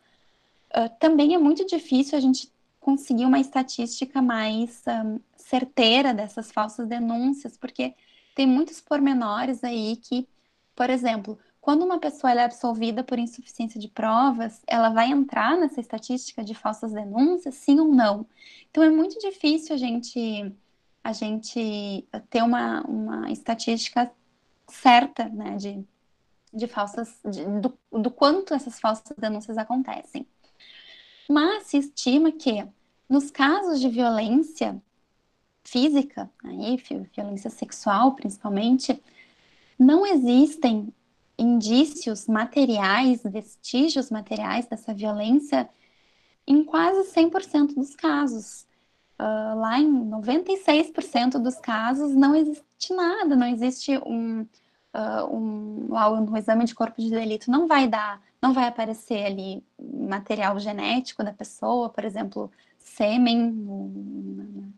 Speaker 3: Uh, também é muito difícil a gente conseguir uma estatística mais um, certeira dessas falsas denúncias, porque tem muitos pormenores aí que, por exemplo, quando uma pessoa é absolvida por insuficiência de provas, ela vai entrar nessa estatística de falsas denúncias, sim ou não? Então é muito difícil a gente a gente ter uma, uma estatística certa, né, de, de falsas, de, do, do quanto essas falsas denúncias acontecem. Mas se estima que nos casos de violência física, aí, violência sexual principalmente, não existem indícios materiais, vestígios materiais dessa violência em quase 100% dos casos. Uh, lá em 96% dos casos não existe nada, não existe um, uh, um, lá no exame de corpo de delito não vai dar, não vai aparecer ali material genético da pessoa, por exemplo, sêmen,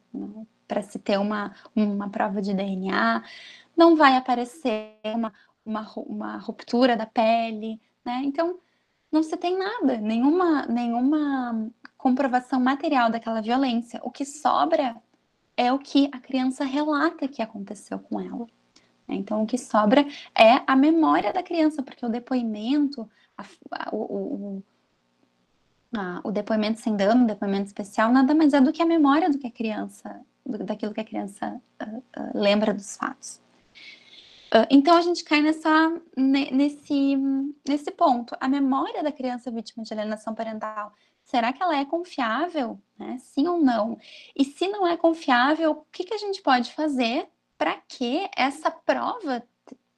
Speaker 3: para se ter uma, uma prova de DNA, não vai aparecer uma, uma, uma ruptura da pele, né? Então, não se tem nada, nenhuma, nenhuma comprovação material daquela violência. O que sobra é o que a criança relata que aconteceu com ela. Né? Então, o que sobra é a memória da criança, porque o depoimento, a, a, o, o, a, o, depoimento sem dano, o depoimento especial, nada mais é do que a memória do que a criança, do, daquilo que a criança uh, uh, lembra dos fatos. Uh, então a gente cai nessa, nesse, nesse ponto. A memória da criança vítima de alienação parental, será que ela é confiável? Né? Sim ou não? E se não é confiável, o que, que a gente pode fazer para que essa prova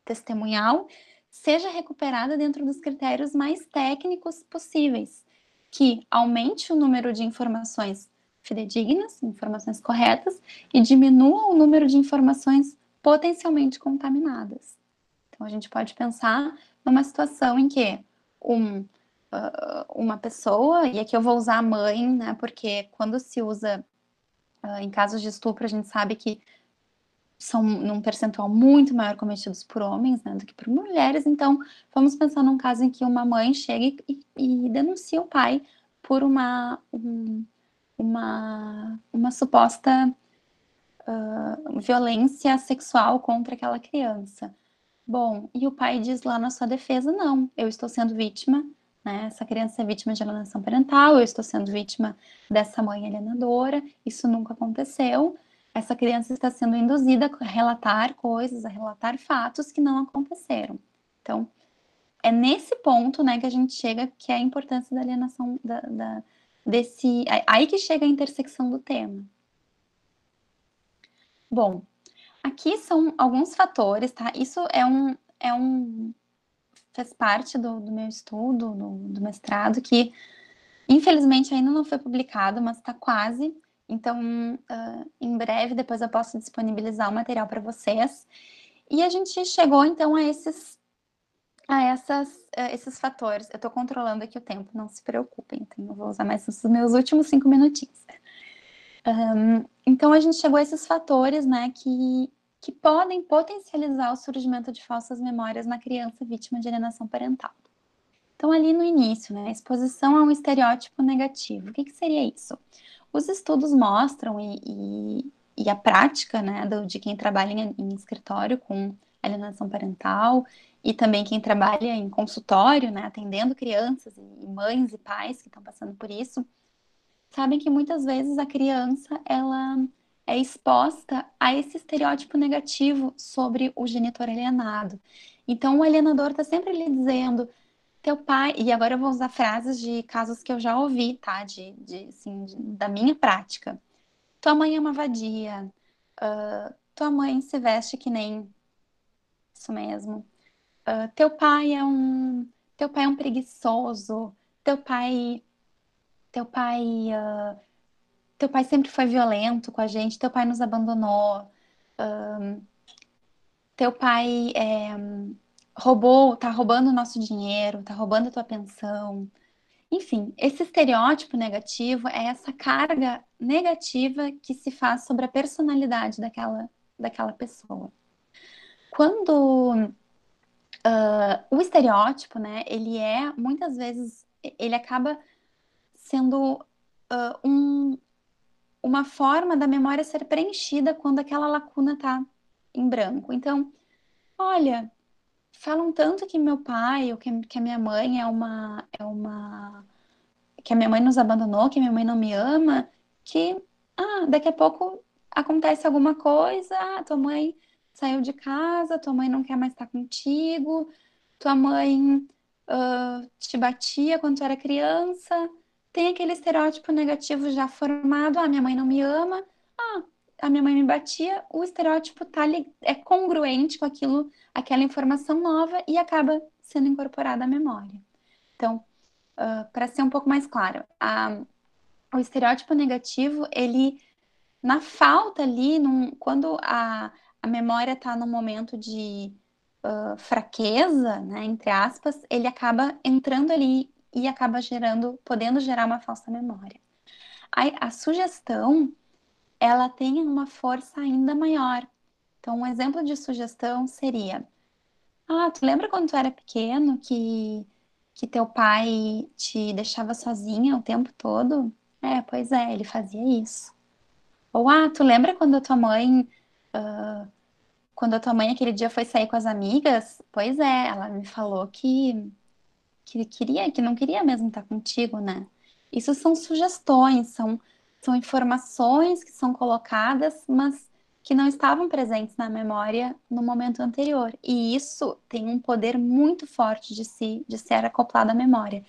Speaker 3: testemunhal seja recuperada dentro dos critérios mais técnicos possíveis, que aumente o número de informações fidedignas, informações corretas, e diminua o número de informações potencialmente contaminadas. Então, a gente pode pensar numa situação em que um, uh, uma pessoa, e aqui eu vou usar a mãe, né, porque quando se usa uh, em casos de estupro, a gente sabe que são num percentual muito maior cometidos por homens né, do que por mulheres. Então, vamos pensar num caso em que uma mãe chega e, e denuncia o pai por uma, um, uma, uma suposta uh, violência sexual contra aquela criança. Bom, e o pai diz lá na sua defesa: não, eu estou sendo vítima, né? Essa criança é vítima de alienação parental, eu estou sendo vítima dessa mãe alienadora, isso nunca aconteceu essa criança está sendo induzida a relatar coisas, a relatar fatos que não aconteceram. Então, é nesse ponto, né, que a gente chega, que é a importância da alienação, da, da desse, aí que chega a intersecção do tema. Bom, aqui são alguns fatores, tá? Isso é um, é um, faz parte do, do meu estudo, do, do mestrado, que infelizmente ainda não foi publicado, mas está quase, então, uh, em breve, depois eu posso disponibilizar o material para vocês. E a gente chegou, então, a esses, a essas, uh, esses fatores. Eu estou controlando aqui o tempo, não se preocupem. Então, eu vou usar mais os meus últimos cinco minutinhos. Um, então, a gente chegou a esses fatores, né, que, que podem potencializar o surgimento de falsas memórias na criança vítima de alienação parental. Então, ali no início, né, exposição a um estereótipo negativo. O que, que seria isso? Os estudos mostram e, e, e a prática né, do, de quem trabalha em, em, escritório com alienação parental e também quem trabalha em consultório, né, atendendo crianças e mães e pais que estão passando por isso, sabem que muitas vezes a criança ela é exposta a esse estereótipo negativo sobre o genitor alienado. Então o alienador está sempre lhe dizendo teu pai, e agora eu vou usar frases de casos que eu já ouvi, tá? De, de, assim, de, da minha prática. Tua mãe é uma vadia, uh, tua mãe se veste que nem. Isso mesmo. Uh, teu pai é um. Teu pai é um preguiçoso, teu pai. Teu pai. Uh, teu pai sempre foi violento com a gente, teu pai nos abandonou. teu pai é roubou, tá roubando o nosso dinheiro, tá roubando a tua pensão. Enfim, esse estereótipo negativo é essa carga negativa que se faz sobre a personalidade daquela, daquela pessoa. Quando uh, o estereótipo, né, ele é, muitas vezes, ele acaba sendo uh, um, uma forma da memória ser preenchida quando aquela lacuna está em branco. Então, olha, falam tanto que meu pai ou que, que a minha mãe é uma é uma que a minha mãe nos abandonou, que a minha mãe não me ama, que ah, daqui a pouco acontece alguma coisa, ah, tua mãe saiu de casa, tua mãe não quer mais estar contigo, tua mãe uh, te batia quando tu era criança, tem aquele estereótipo negativo já formado, ah, minha mãe não me ama, ah, a minha mãe me batia, o estereótipo tá é congruente com aquilo, aquela informação nova e acaba sendo incorporada à memória. Então, uh, para ser um pouco mais claro, a, o estereótipo negativo, ele, na falta ali, num, quando a, a memória está num momento de uh, fraqueza, né, entre aspas, ele acaba entrando ali e acaba gerando, podendo gerar uma falsa memória. a, a sugestão ela tem uma força ainda maior. Então, um exemplo de sugestão seria: Ah, tu lembra quando tu era pequeno que, que teu pai te deixava sozinha o tempo todo? É, pois é, ele fazia isso. Ou, ah, tu lembra quando a tua mãe. Uh, quando a tua mãe aquele dia foi sair com as amigas? Pois é, ela me falou que, que queria, que não queria mesmo estar contigo, né? Isso são sugestões, são são informações que são colocadas, mas que não estavam presentes na memória no momento anterior. E isso tem um poder muito forte de, se, de ser acoplado à memória.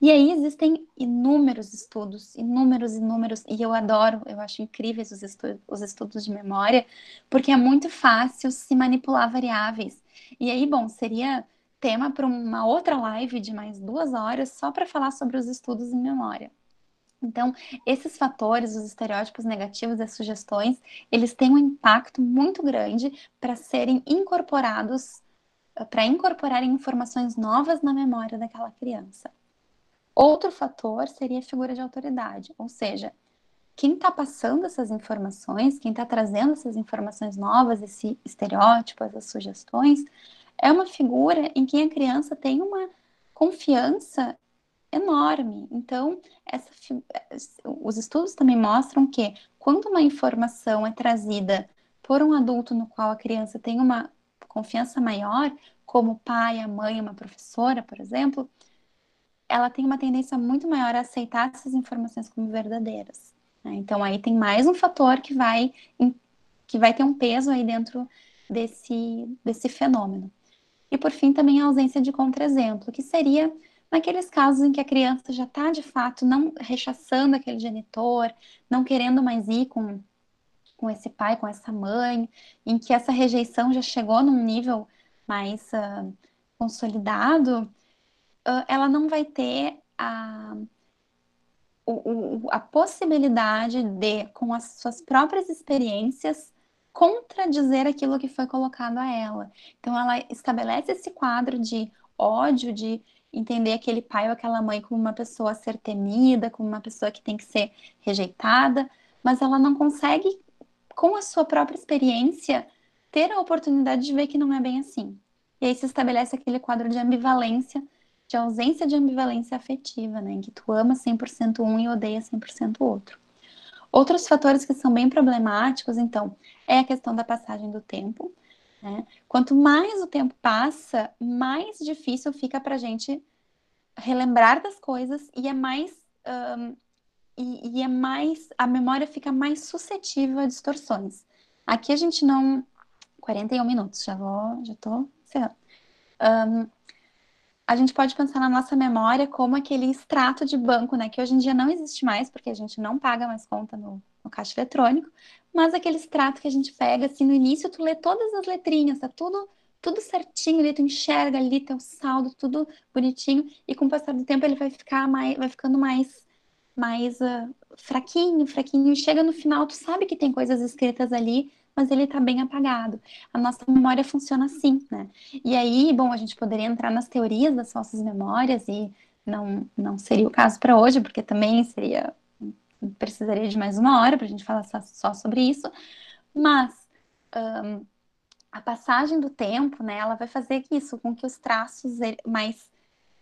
Speaker 3: E aí existem inúmeros estudos, inúmeros, inúmeros, e eu adoro, eu acho incríveis os, estu os estudos de memória, porque é muito fácil se manipular variáveis. E aí, bom, seria tema para uma outra live de mais duas horas só para falar sobre os estudos em memória. Então, esses fatores, os estereótipos negativos, as sugestões, eles têm um impacto muito grande para serem incorporados, para incorporarem informações novas na memória daquela criança. Outro fator seria a figura de autoridade, ou seja, quem está passando essas informações, quem está trazendo essas informações novas, esse estereótipo, essas sugestões, é uma figura em quem a criança tem uma confiança enorme. Então, essa, os estudos também mostram que quando uma informação é trazida por um adulto no qual a criança tem uma confiança maior, como o pai, a mãe, uma professora, por exemplo, ela tem uma tendência muito maior a aceitar essas informações como verdadeiras. Né? Então, aí tem mais um fator que vai, que vai ter um peso aí dentro desse, desse fenômeno. E, por fim, também a ausência de contra-exemplo, que seria naqueles casos em que a criança já está de fato não rechaçando aquele genitor, não querendo mais ir com, com esse pai, com essa mãe, em que essa rejeição já chegou num nível mais uh, consolidado, uh, ela não vai ter a, o, o, a possibilidade de, com as suas próprias experiências, contradizer aquilo que foi colocado a ela. Então, ela estabelece esse quadro de ódio, de entender aquele pai ou aquela mãe como uma pessoa a ser temida, como uma pessoa que tem que ser rejeitada, mas ela não consegue, com a sua própria experiência, ter a oportunidade de ver que não é bem assim. E aí se estabelece aquele quadro de ambivalência, de ausência de ambivalência afetiva, né, em que tu ama 100% um e odeia 100% o outro. Outros fatores que são bem problemáticos, então, é a questão da passagem do tempo. Né? Quanto mais o tempo passa, mais difícil fica para a gente relembrar das coisas e é mais um, e, e, é mais a memória fica mais suscetível a distorções. Aqui a gente não 41 minutos, já vou, já tô encerrando. Um, a gente pode pensar na nossa memória como aquele extrato de banco, né? Que hoje em dia não existe mais, porque a gente não paga mais conta no, no caixa eletrônico, mas aquele extrato que a gente pega, assim, no início tu lê todas as letrinhas, tá tudo, tudo certinho ali, tu enxerga ali teu saldo, tudo bonitinho, e com o passar do tempo ele vai ficar mais, vai ficando mais, mais uh, fraquinho, fraquinho, chega no final, tu sabe que tem coisas escritas ali, mas ele tá bem apagado. A nossa memória funciona assim, né? E aí, bom, a gente poderia entrar nas teorias das falsas memórias, e não, não seria o caso para hoje, porque também seria precisaria de mais uma hora para a gente falar só sobre isso, mas um, a passagem do tempo, né, ela vai fazer isso com que os traços mais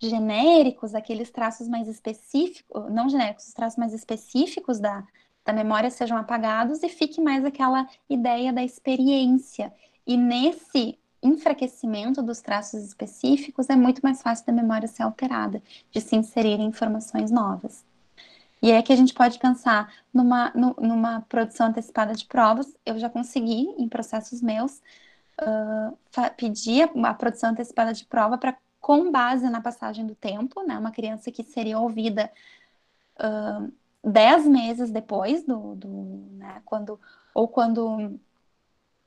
Speaker 3: genéricos, aqueles traços mais específicos, não genéricos, os traços mais específicos da, da memória sejam apagados e fique mais aquela ideia da experiência. E nesse enfraquecimento dos traços específicos, é muito mais fácil da memória ser alterada, de se inserir informações novas. E é que a gente pode pensar numa, numa produção antecipada de provas. Eu já consegui, em processos meus, uh, pedir a produção antecipada de prova para, com base na passagem do tempo, né, uma criança que seria ouvida uh, dez meses depois do, do né, quando ou quando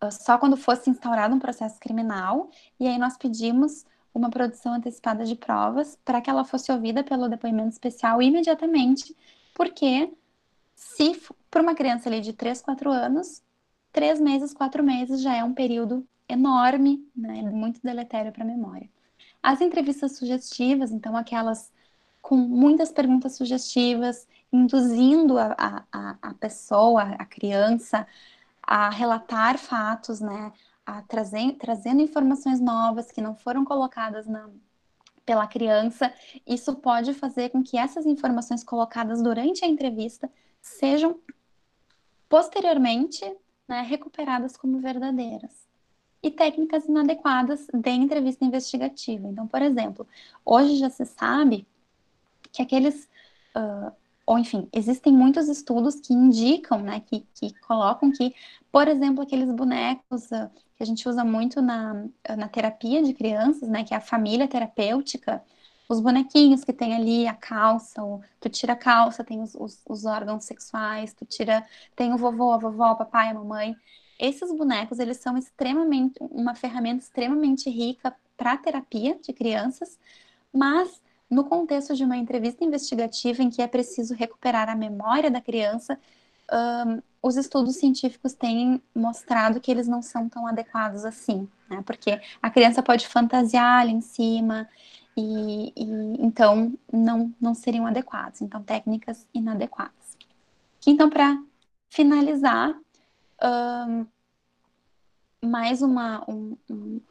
Speaker 3: só quando fosse instaurado um processo criminal, e aí nós pedimos uma produção antecipada de provas para que ela fosse ouvida pelo depoimento especial imediatamente porque se para uma criança ali de 3, 4 anos, três meses, quatro meses já é um período enorme, né, muito deletério para a memória. As entrevistas sugestivas, então aquelas com muitas perguntas sugestivas, induzindo a, a, a pessoa, a criança, a relatar fatos, né, a trazer, trazendo informações novas que não foram colocadas na, pela criança, isso pode fazer com que essas informações colocadas durante a entrevista sejam posteriormente né, recuperadas como verdadeiras. E técnicas inadequadas de entrevista investigativa. Então, por exemplo, hoje já se sabe que aqueles uh, ou enfim, existem muitos estudos que indicam, né, que, que colocam que, por exemplo, aqueles bonecos uh, que a gente usa muito na, na terapia de crianças, né, que é a família terapêutica, os bonequinhos que tem ali a calça, tu tira a calça, tem os, os, os, órgãos sexuais, tu tira, tem o vovô, a vovó, o papai, a mamãe. Esses bonecos, eles são extremamente, uma ferramenta extremamente rica para terapia de crianças, mas no contexto de uma entrevista investigativa em que é preciso recuperar a memória da criança, um, os estudos científicos têm mostrado que eles não são tão adequados assim, né? Porque a criança pode fantasiar ali em cima, e, e então não, não seriam adequados. Então, técnicas inadequadas. Então, para finalizar, um, mais uma. Um,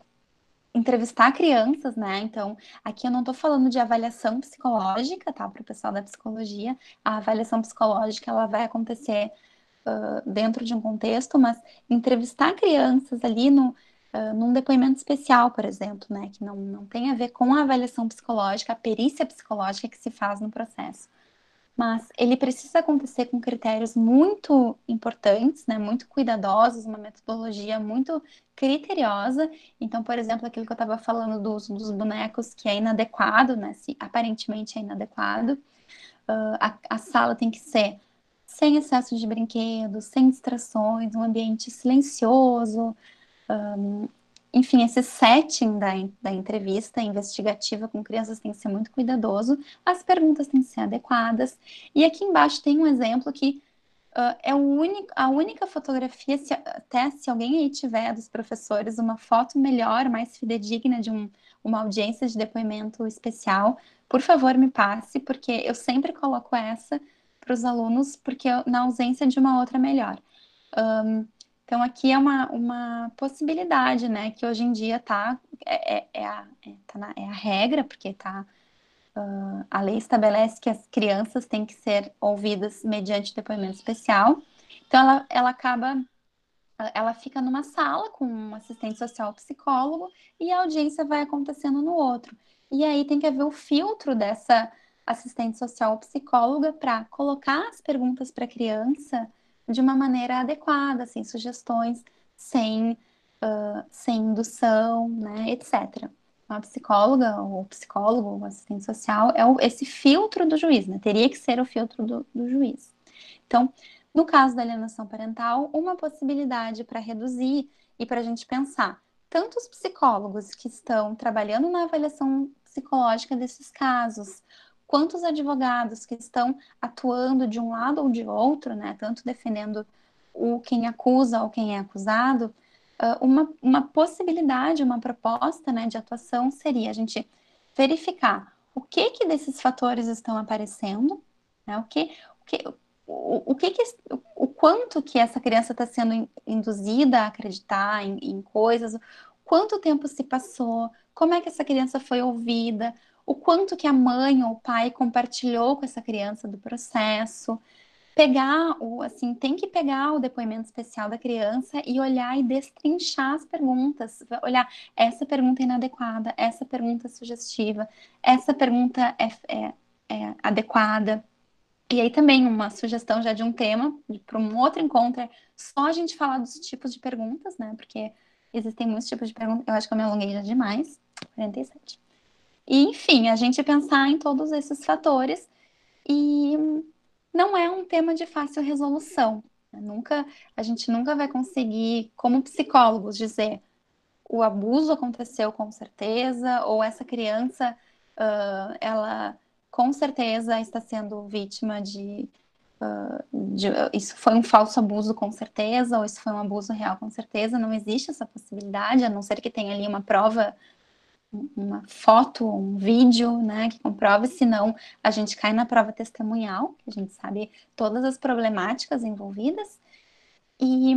Speaker 3: entrevistar crianças, né? Então, aqui eu não estou falando de avaliação psicológica, tá? Para o pessoal da psicologia, a avaliação psicológica ela vai acontecer uh, dentro de um contexto, mas entrevistar crianças ali no, uh, num depoimento especial, por exemplo, né, que não, não tem a ver com a avaliação psicológica, a perícia psicológica que se faz no processo. Mas ele precisa acontecer com critérios muito importantes, né, muito cuidadosos, uma metodologia muito criteriosa. Então, por exemplo, aquilo que eu estava falando dos, bonecos, que é inadequado, né, se aparentemente é inadequado, uh, a, a sala tem que ser sem excesso de brinquedos, sem distrações, um ambiente silencioso, um, enfim, esse setting da, da entrevista investigativa com crianças tem que ser muito cuidadoso, as perguntas têm que ser adequadas. E aqui embaixo tem um exemplo que uh, é único, a única fotografia, se, até se alguém aí tiver dos professores uma foto melhor, mais fidedigna de um, uma audiência de depoimento especial, por favor me passe, porque eu sempre coloco essa para os alunos, porque eu, na ausência de uma outra melhor. Um, então, aqui é uma, uma possibilidade, né, que hoje em dia tá, é, é, é a, é, tá na, é a regra, porque tá, uh, a lei estabelece que as crianças têm que ser ouvidas mediante depoimento especial. Então, ela, ela acaba, ela fica numa sala com um assistente social psicólogo e a audiência vai acontecendo no outro. E aí tem que haver o filtro dessa assistente social psicóloga para colocar as perguntas para a criança de uma maneira adequada, sem sugestões, sem, uh, sem indução, né, etc. A psicóloga, ou psicólogo, o assistente social, é o, esse filtro do juiz, né? Teria que ser o filtro do, do juiz. Então, no caso da alienação parental, uma possibilidade para reduzir e para a gente pensar, tanto os psicólogos que estão trabalhando na avaliação psicológica desses casos, quantos advogados que estão atuando de um lado ou de outro, né, tanto defendendo o quem acusa ou quem é acusado, uh, uma, uma possibilidade, uma proposta né, de atuação seria a gente verificar o que que desses fatores estão aparecendo, né, o que, o que, o, o, que, que o quanto que essa criança está sendo induzida a acreditar em, em coisas, quanto tempo se passou, como é que essa criança foi ouvida, o quanto que a mãe ou o pai compartilhou com essa criança do processo, pegar o assim, tem que pegar o depoimento especial da criança e olhar e destrinchar as perguntas, olhar essa pergunta é inadequada, essa pergunta é sugestiva, essa pergunta é, é, é adequada. E aí também uma sugestão já de um tema para um outro encontro é só a gente falar dos tipos de perguntas, né? Porque existem muitos tipos de perguntas. Eu acho que eu me alonguei já demais. 47. E, enfim, a gente pensar em todos esses fatores e não é um tema de fácil resolução. Nunca, a gente nunca vai conseguir, como psicólogos, dizer o abuso aconteceu com certeza, ou essa criança, uh, ela com certeza está sendo vítima de, uh, de, Isso foi um falso abuso com certeza, ou isso foi um abuso real com certeza. Não existe essa possibilidade, a não ser que tenha ali uma prova uma foto, um vídeo, né, que comprove, senão a gente cai na prova testemunhal, que a gente sabe todas as problemáticas envolvidas. E,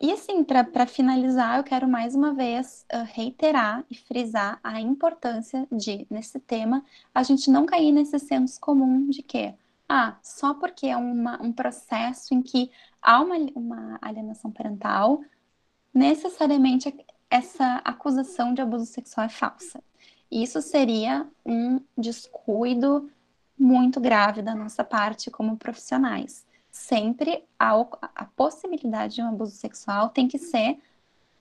Speaker 3: e assim, para finalizar, eu quero mais uma vez uh, reiterar e frisar a importância de, nesse tema, a gente não cair nesse senso comum de que, ah, só porque é uma, um processo em que há uma, uma alienação parental, necessariamente essa acusação de abuso sexual é falsa. Isso seria um descuido muito grave da nossa parte como profissionais. Sempre a, a possibilidade de um abuso sexual tem que ser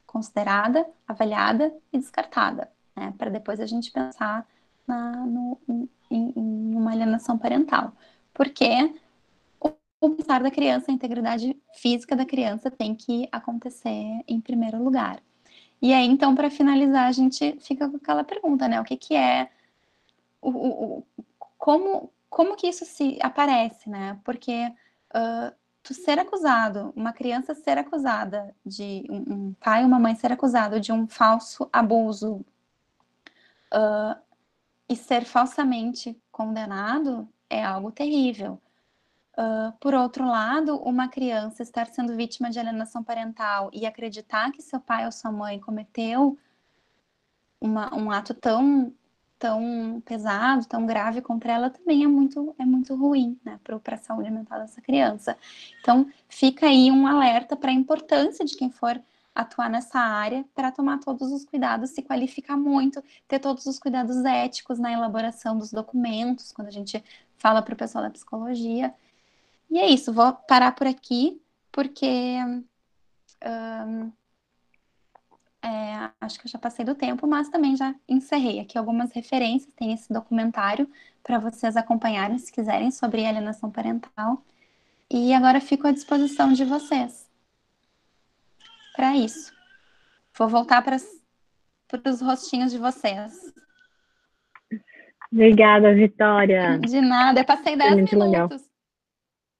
Speaker 3: considerada, avaliada e descartada, né? Para depois a gente pensar na, no, em, em, uma alienação parental. Porque o, o bem-estar da criança, a integridade física da criança tem que acontecer em primeiro lugar. E aí, então, para finalizar, a gente fica com aquela pergunta, né? O que, que é o, o, como, como que isso se aparece, né? Porque uh, tu ser acusado, uma criança ser acusada de um, um pai ou uma mãe ser acusado de um falso abuso uh, e ser falsamente condenado é algo terrível. Uh, por outro lado, uma criança estar sendo vítima de alienação parental e acreditar que seu pai ou sua mãe cometeu uma, um ato tão tão pesado, tão grave contra ela também é muito, é muito ruim, né, para a saúde mental dessa criança. Então, fica aí um alerta para a importância de quem for atuar nessa área para tomar todos os cuidados, se qualificar muito, ter todos os cuidados éticos na elaboração dos documentos, quando a gente fala para o pessoal da psicologia. E é isso, vou parar por aqui, porque um, é, acho que eu já passei do tempo, mas também já encerrei aqui algumas referências. Tem esse documentário para vocês acompanharem, se quiserem, sobre alienação parental. E agora fico à disposição de vocês para isso. Vou voltar para os rostinhos de vocês.
Speaker 1: Obrigada, Vitória.
Speaker 3: De nada, eu passei 10 minutos. Legal.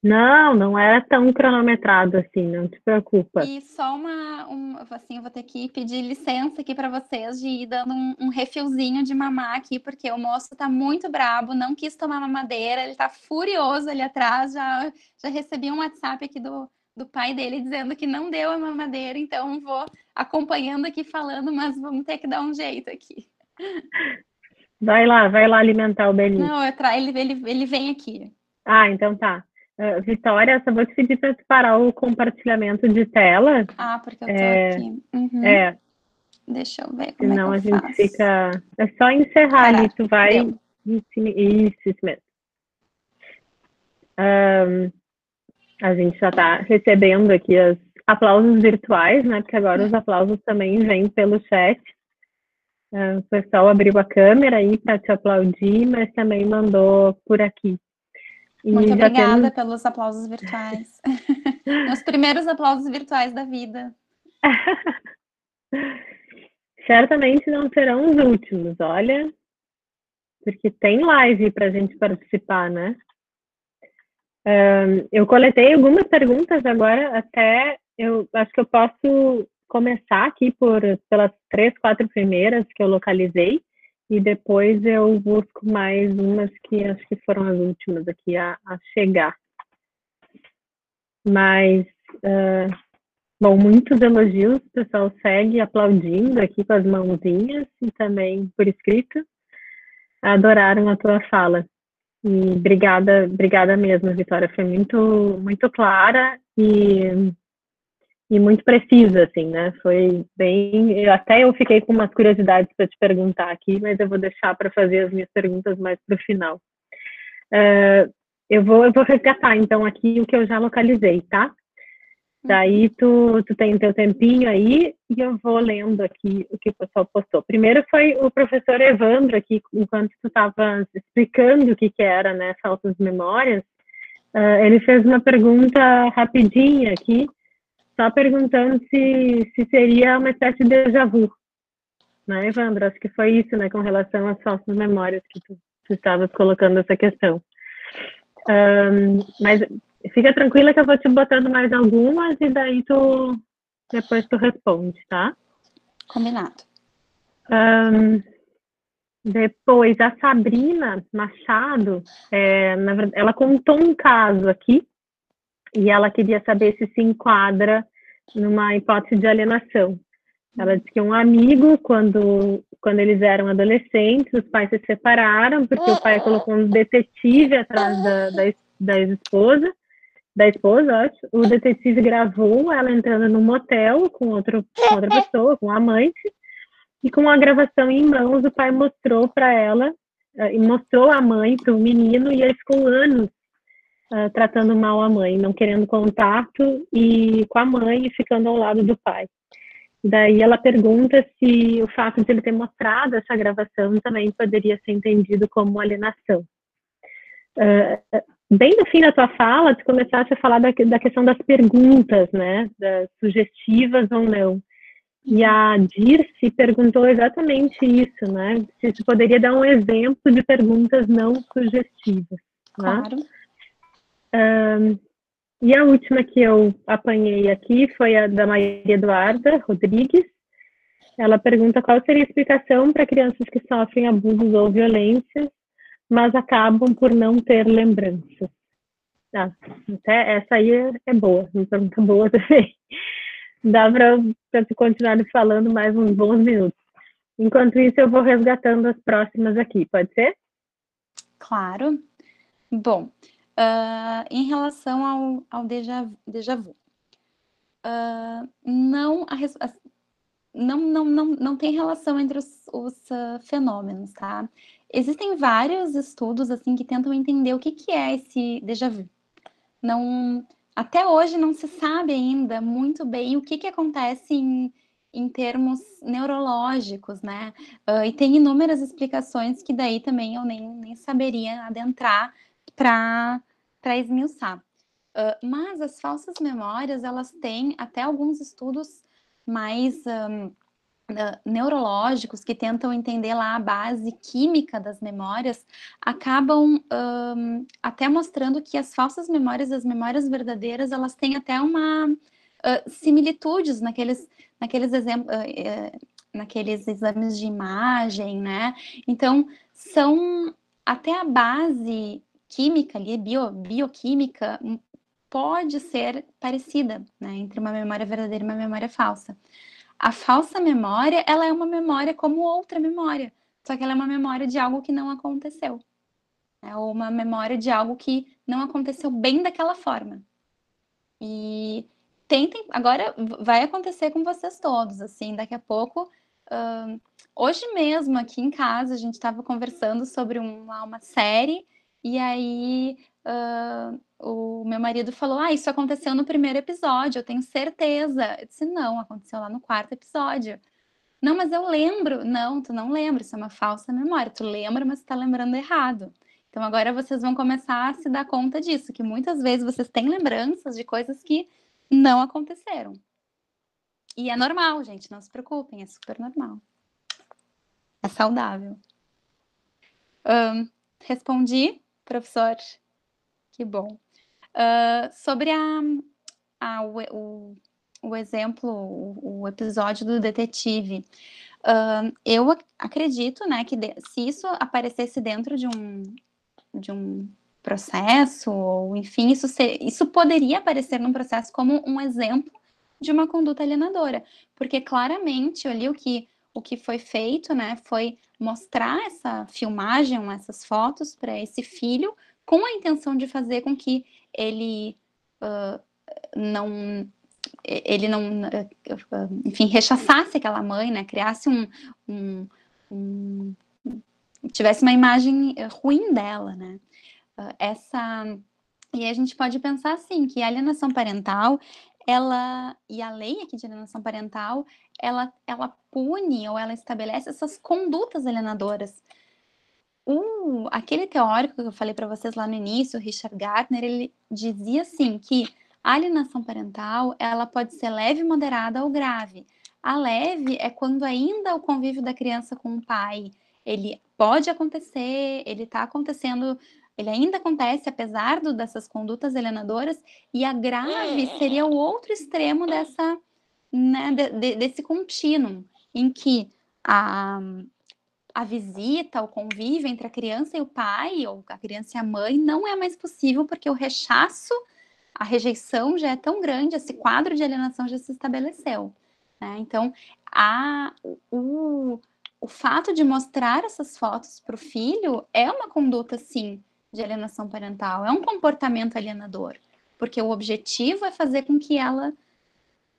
Speaker 1: Não, não era tão cronometrado assim, não te preocupa.
Speaker 3: E só uma, um, assim, eu vou ter que pedir licença aqui para vocês de ir dando um, um, refilzinho de mamar aqui, porque o moço tá muito brabo, não quis tomar mamadeira, ele tá furioso ali atrás, já, já recebi um WhatsApp aqui do, do pai dele dizendo que não deu a mamadeira, então vou acompanhando aqui falando, mas vamos ter que dar um jeito aqui.
Speaker 1: Vai lá, vai lá alimentar o Belinho.
Speaker 3: Não, eu tra... ele, ele, ele vem aqui.
Speaker 1: Ah, então tá. Uh, Vitória, só vou te pedir para parar o compartilhamento de tela.
Speaker 3: Ah, porque eu tô é, aqui. Uhum.
Speaker 1: É.
Speaker 3: Deixa eu ver como
Speaker 1: Senão
Speaker 3: é
Speaker 1: que eu a gente faço. fica. É só encerrar Parar. ali, tu vai. Isso, isso mesmo. Um, a gente já está recebendo aqui os aplausos virtuais, né? Porque agora os aplausos também vêm pelo chat. Uh, o pessoal abriu a câmera aí para te aplaudir, mas também mandou por aqui.
Speaker 3: Muito obrigada temos... pelos aplausos virtuais. Os primeiros aplausos virtuais da vida.
Speaker 1: Certamente não serão os últimos, olha, porque tem live para a gente participar, né? Um, eu coletei algumas perguntas agora, até eu acho que eu posso começar aqui por pelas três, quatro primeiras que eu localizei e depois eu busco mais umas que acho que foram as últimas aqui a, a chegar. Mas, uh, bom, muitos elogios, o pessoal segue aplaudindo aqui com as mãozinhas e também por escrito. Adoraram a tua fala. E obrigada, obrigada mesmo, Vitória. Foi muito, muito clara e e muito precisa, assim, né? Foi bem. Eu, até eu fiquei com umas curiosidades para te perguntar aqui, mas eu vou deixar para fazer as minhas perguntas mais para o final. Uh, eu, vou, eu vou resgatar, então, aqui o que eu já localizei, tá? Daí tu, tu tem teu tempinho aí e eu vou lendo aqui o que o pessoal postou. Primeiro foi o professor Evandro aqui, enquanto tu estava explicando o que, que era, né, falsas memórias, uh, ele fez uma pergunta rapidinha aqui, só perguntando se, se seria uma espécie de déjà vu. Né, Evandro? Acho que foi isso, né, com relação às falsas memórias que tu, tu estavas colocando essa questão. Um, mas fica tranquila que eu vou te botando mais algumas e daí tu depois tu responde, tá?
Speaker 3: Combinado.
Speaker 1: Um, depois, a Sabrina Machado, é, verdade, ela contou um caso aqui e ela queria saber se se enquadra numa hipótese de alienação. Ela disse que um amigo, quando, quando eles eram adolescentes, os pais se separaram porque o pai colocou um detetive atrás da, da, da esposa, da esposa, acho. O detetive gravou ela entrando num motel com, outro, com outra pessoa, com um amante, e com a gravação em mãos, o pai mostrou para ela uh, e mostrou a mãe para o menino e ele ficou anos uh, tratando mal a mãe, não querendo contato e com a mãe e ficando ao lado do pai. Daí ela pergunta se o fato de ele ter mostrado essa gravação também poderia ser entendido como alienação. Uh, bem no fim da tua fala, tu começaste a falar da, da questão das perguntas, né, das sugestivas ou não. E a Dirce perguntou exatamente isso, né? Se tu poderia dar um exemplo de perguntas não sugestivas.
Speaker 3: Né?
Speaker 1: Um, e a última que eu apanhei aqui foi a da Maria Eduarda Rodrigues. Ela pergunta qual seria a explicação para crianças que sofrem abusos ou violências, mas acabam por não ter lembranças. Ah, até essa aí é, é boa, uma pergunta boa também. Dá para continuar falando mais uns bons minutos. Enquanto isso, eu vou resgatando as próximas aqui, pode ser?
Speaker 3: Claro. Bom, Uh, em relação ao, ao déjà, déjà vu, uh, não, a, não, não, não, não tem relação entre os, os uh, fenômenos, tá? Existem vários estudos, assim, que tentam entender o que, que é esse déjà vu. Não, até hoje não se sabe ainda muito bem o que, que acontece em, em termos neurológicos, né? E tem inúmeras explicações que daí também eu nem, nem saberia adentrar para esmiuçar. Uh, mas as falsas memórias, elas têm até alguns estudos mais um, uh, neurológicos que tentam entender lá a base química das memórias, acabam um, até mostrando que as falsas memórias as memórias verdadeiras, elas têm até uma uh, similitudes naqueles, naqueles exemplos, eh, naqueles exames de imagem, né? Então, são até a base química ali, bio, bioquímica, hum, pode ser parecida, né, entre uma memória verdadeira e uma memória falsa. A falsa memória, ela é uma memória como outra memória, só que ela é uma memória de algo que não aconteceu. Né, ou uma memória de algo que não aconteceu bem daquela forma. E tentem, agora vai acontecer com vocês todos, assim, daqui a pouco. Uh, hoje mesmo, aqui em casa, a gente estava conversando sobre uma, uma série e aí uh, o meu marido falou: Ah, isso aconteceu no primeiro episódio, eu tenho certeza. Eu disse: Não, aconteceu lá no quarto episódio. Não, mas eu lembro. Não, tu não lembra, isso é uma falsa memória. Tu lembra, mas tu tá lembrando errado. Então agora vocês vão começar a se dar conta disso, que muitas vezes vocês têm lembranças de coisas que não aconteceram. E é normal, gente, não se preocupem, é super normal. É saudável. Um, respondi? Professor. Que bom. Uh, sobre a, a o, o, exemplo, o, o, episódio do detetive, uh, eu acredito, né, que de, se isso aparecesse dentro de um, de um processo, ou enfim, isso, ser, isso poderia aparecer num processo como um exemplo de uma conduta alienadora, porque claramente ali o que o que foi feito, né, foi mostrar essa filmagem, essas fotos para esse filho, com a intenção de fazer com que ele uh, não ele não, enfim, rechaçasse aquela mãe, né, criasse um, um, um tivesse uma imagem ruim dela, né, essa e a gente pode pensar assim que a alienação parental ela e a lei aqui de alienação parental, ela, ela pune ou ela estabelece essas condutas alienadoras. O, aquele teórico que eu falei para vocês lá no início, Richard Gardner, ele dizia assim que a alienação parental ela pode ser leve, moderada ou grave. A leve é quando ainda o convívio da criança com o pai ele pode acontecer, ele está acontecendo ele ainda acontece apesar do, dessas condutas alienadoras, e a grave seria o outro extremo dessa, né, de, de, desse contínuo, em que a, a visita, o convívio entre a criança e o pai, ou a criança e a mãe, não é mais possível porque o rechaço, a rejeição já é tão grande, esse quadro de alienação já se estabeleceu. Né? Então, a, o, o fato de mostrar essas fotos para o filho é uma conduta, sim, de alienação parental, é um comportamento alienador, porque o objetivo é fazer com que ela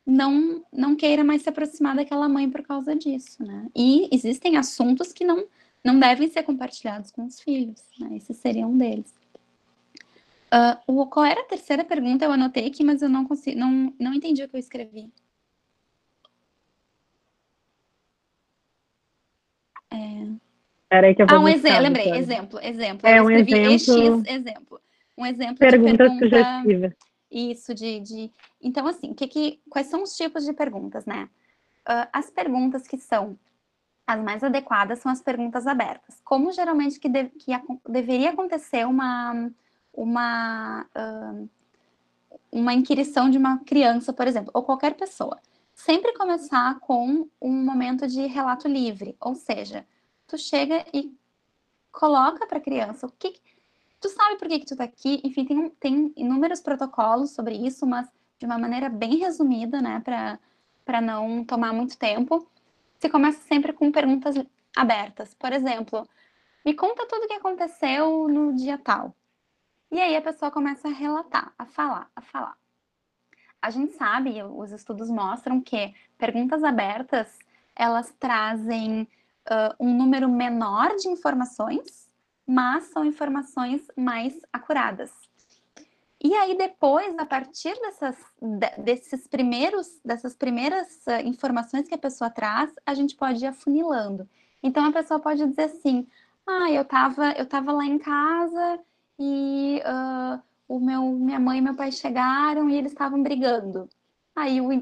Speaker 3: não não queira mais se aproximar daquela mãe por causa disso, né? E existem assuntos que não não devem ser compartilhados com os filhos. Né? Esse seria um deles. Uh, o, qual era a terceira pergunta? Eu anotei aqui, mas eu não consigo, não, não entendi o que eu escrevi.
Speaker 1: É... Peraí que eu vou
Speaker 3: ah, um exemplo, lembrei, exemplo, exemplo.
Speaker 1: É, um exemplo...
Speaker 3: X exemplo. Um exemplo
Speaker 1: pergunta
Speaker 3: de pergunta...
Speaker 1: sugestiva.
Speaker 3: Isso, de, de... Então, assim, que, que, quais são os tipos de perguntas, né? Uh, as perguntas que são as mais adequadas são as perguntas abertas. Como geralmente que, de, que a, deveria acontecer uma, uma, uh, uma inquirição de uma criança, por exemplo, ou qualquer pessoa. Sempre começar com um momento de relato livre, ou seja, tu chega e coloca para a criança o que, tu sabe por que, que tu tá aqui, enfim, tem, tem inúmeros protocolos sobre isso, mas de uma maneira bem resumida, né, para não tomar muito tempo. Você começa sempre com perguntas abertas. Por exemplo, me conta tudo o que aconteceu no dia tal. E aí a pessoa começa a relatar, a falar, a falar. A gente sabe, os estudos mostram que perguntas abertas, elas trazem uh, um número menor de informações, mas são informações mais acuradas. E aí depois, a partir dessas, desses primeiros, dessas primeiras informações que a pessoa traz, a gente pode ir afunilando. Então a pessoa pode dizer assim: "Ah, eu estava eu tava lá em casa e uh, o meu, minha mãe e meu pai chegaram e eles estavam brigando. Aí, o,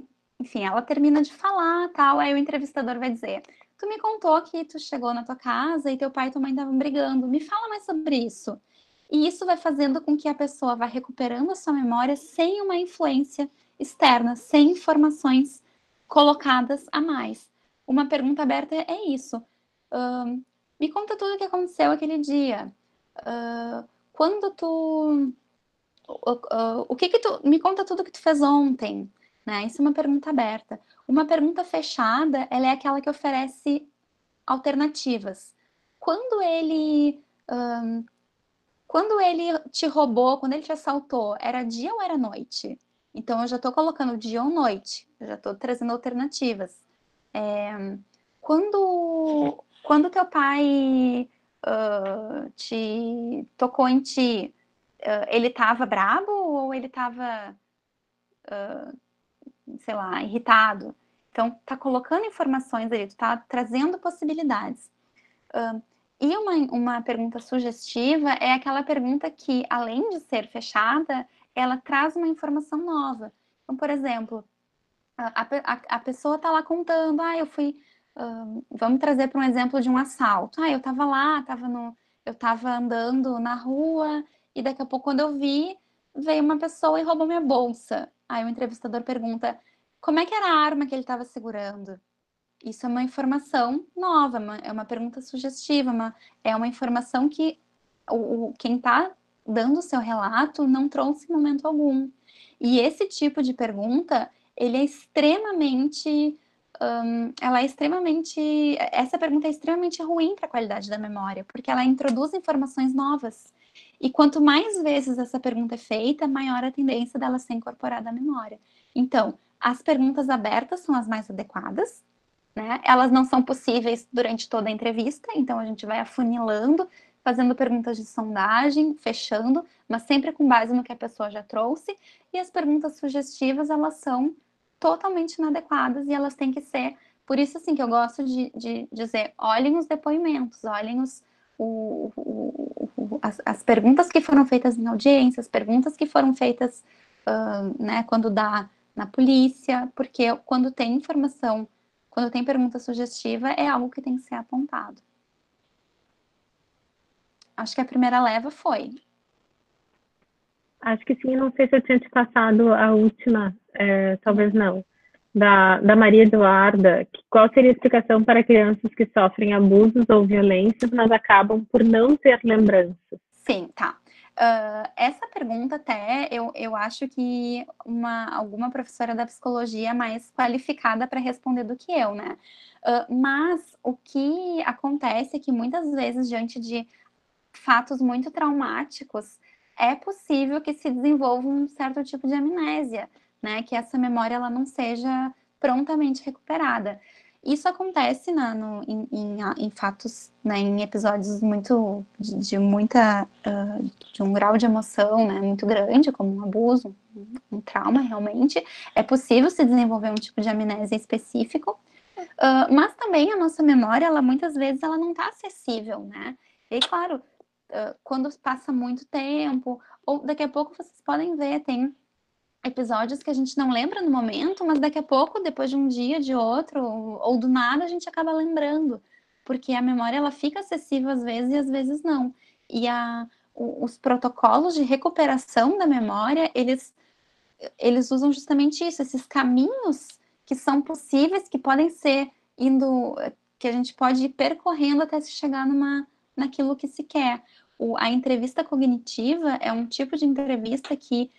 Speaker 3: enfim, ela termina de falar, tal, aí o entrevistador vai dizer, tu me contou que tu chegou na tua casa e teu pai e tua mãe estavam brigando, me fala mais sobre isso. E isso vai fazendo com que a pessoa vá recuperando a sua memória sem uma influência externa, sem informações colocadas a mais. Uma pergunta aberta é isso. Uh, me conta tudo o que aconteceu aquele dia. Uh, quando tu o, o que que tu me conta tudo que tu fez ontem, né? Isso é uma pergunta aberta. Uma pergunta fechada, ela é aquela que oferece alternativas. Quando ele quando ele te roubou, quando ele te assaltou, era dia ou era noite? Então eu já estou colocando dia ou noite, eu já estou trazendo alternativas. É, quando quando teu pai uh, te tocou em ti, uh, ele estava brabo ou ele estava, uh, sei lá, irritado? Então, tá colocando informações ali, tu tá trazendo possibilidades. E uma, uma pergunta sugestiva é aquela pergunta que, além de ser fechada, ela traz uma informação nova. Então, por exemplo, a, a, a pessoa tá lá contando, ah, eu fui vamos trazer para um exemplo de um assalto. Ah, eu estava lá, tava no, eu estava andando na rua e daqui a pouco, quando eu vi, veio uma pessoa e roubou minha bolsa. Aí o entrevistador pergunta: como é que era a arma que ele estava segurando? Isso é uma informação nova, é uma pergunta sugestiva, uma, é uma informação que o, o quem está dando o seu relato não trouxe em momento algum. E esse tipo de pergunta, ele é extremamente um, ela é extremamente. Essa pergunta é extremamente ruim para a qualidade da memória, porque ela introduz informações novas. E quanto mais vezes essa pergunta é feita, maior a tendência dela ser incorporada à memória. Então, as perguntas abertas são as mais adequadas, né? Elas não são possíveis durante toda a entrevista, então a gente vai afunilando, fazendo perguntas de sondagem, fechando, mas sempre com base no que a pessoa já trouxe. E as perguntas sugestivas, elas são totalmente inadequadas e elas têm que ser. Por isso, assim, que eu gosto de, de dizer: olhem os depoimentos, olhem os, o, o, as, as, perguntas que foram feitas em audiência, as perguntas que foram feitas uh, né, quando dá na polícia, porque quando tem informação, quando tem pergunta sugestiva, é algo que tem que ser apontado. Acho que a primeira leva foi.
Speaker 1: Acho que sim, não sei se eu tinha te passado a última, é, talvez não, da, da Maria Eduarda, que, qual seria a explicação para crianças que sofrem abusos ou violências, mas acabam por não ter lembranças?
Speaker 3: Sim, tá. Uh, essa pergunta até eu, eu acho que uma, alguma professora da psicologia é mais qualificada para responder do que eu, né? Uh, mas o que acontece é que muitas vezes, diante de fatos muito traumáticos, é possível que se desenvolva um certo tipo de amnésia, né? Que essa memória ela não seja prontamente recuperada. Isso acontece na, no, em, em, em, fatos, né, em episódios muito de, de muita uh, de um grau de emoção, né, muito grande, como um abuso, um, um, trauma realmente. É possível se desenvolver um tipo de amnésia específico, uh, mas também a nossa memória, ela muitas vezes ela não está acessível, né? E claro, uh, quando passa muito tempo, ou daqui a pouco vocês podem ver, tem episódios que a gente não lembra no momento, mas daqui a pouco, depois de um dia, de outro, ou do nada, a gente acaba lembrando, porque a memória ela fica acessível às vezes e às vezes não. E a, os protocolos de recuperação da memória, eles, eles usam justamente isso, esses caminhos que são possíveis, que podem ser indo, que a gente pode ir percorrendo até se chegar numa, naquilo que se quer. O, a entrevista cognitiva é um tipo de entrevista que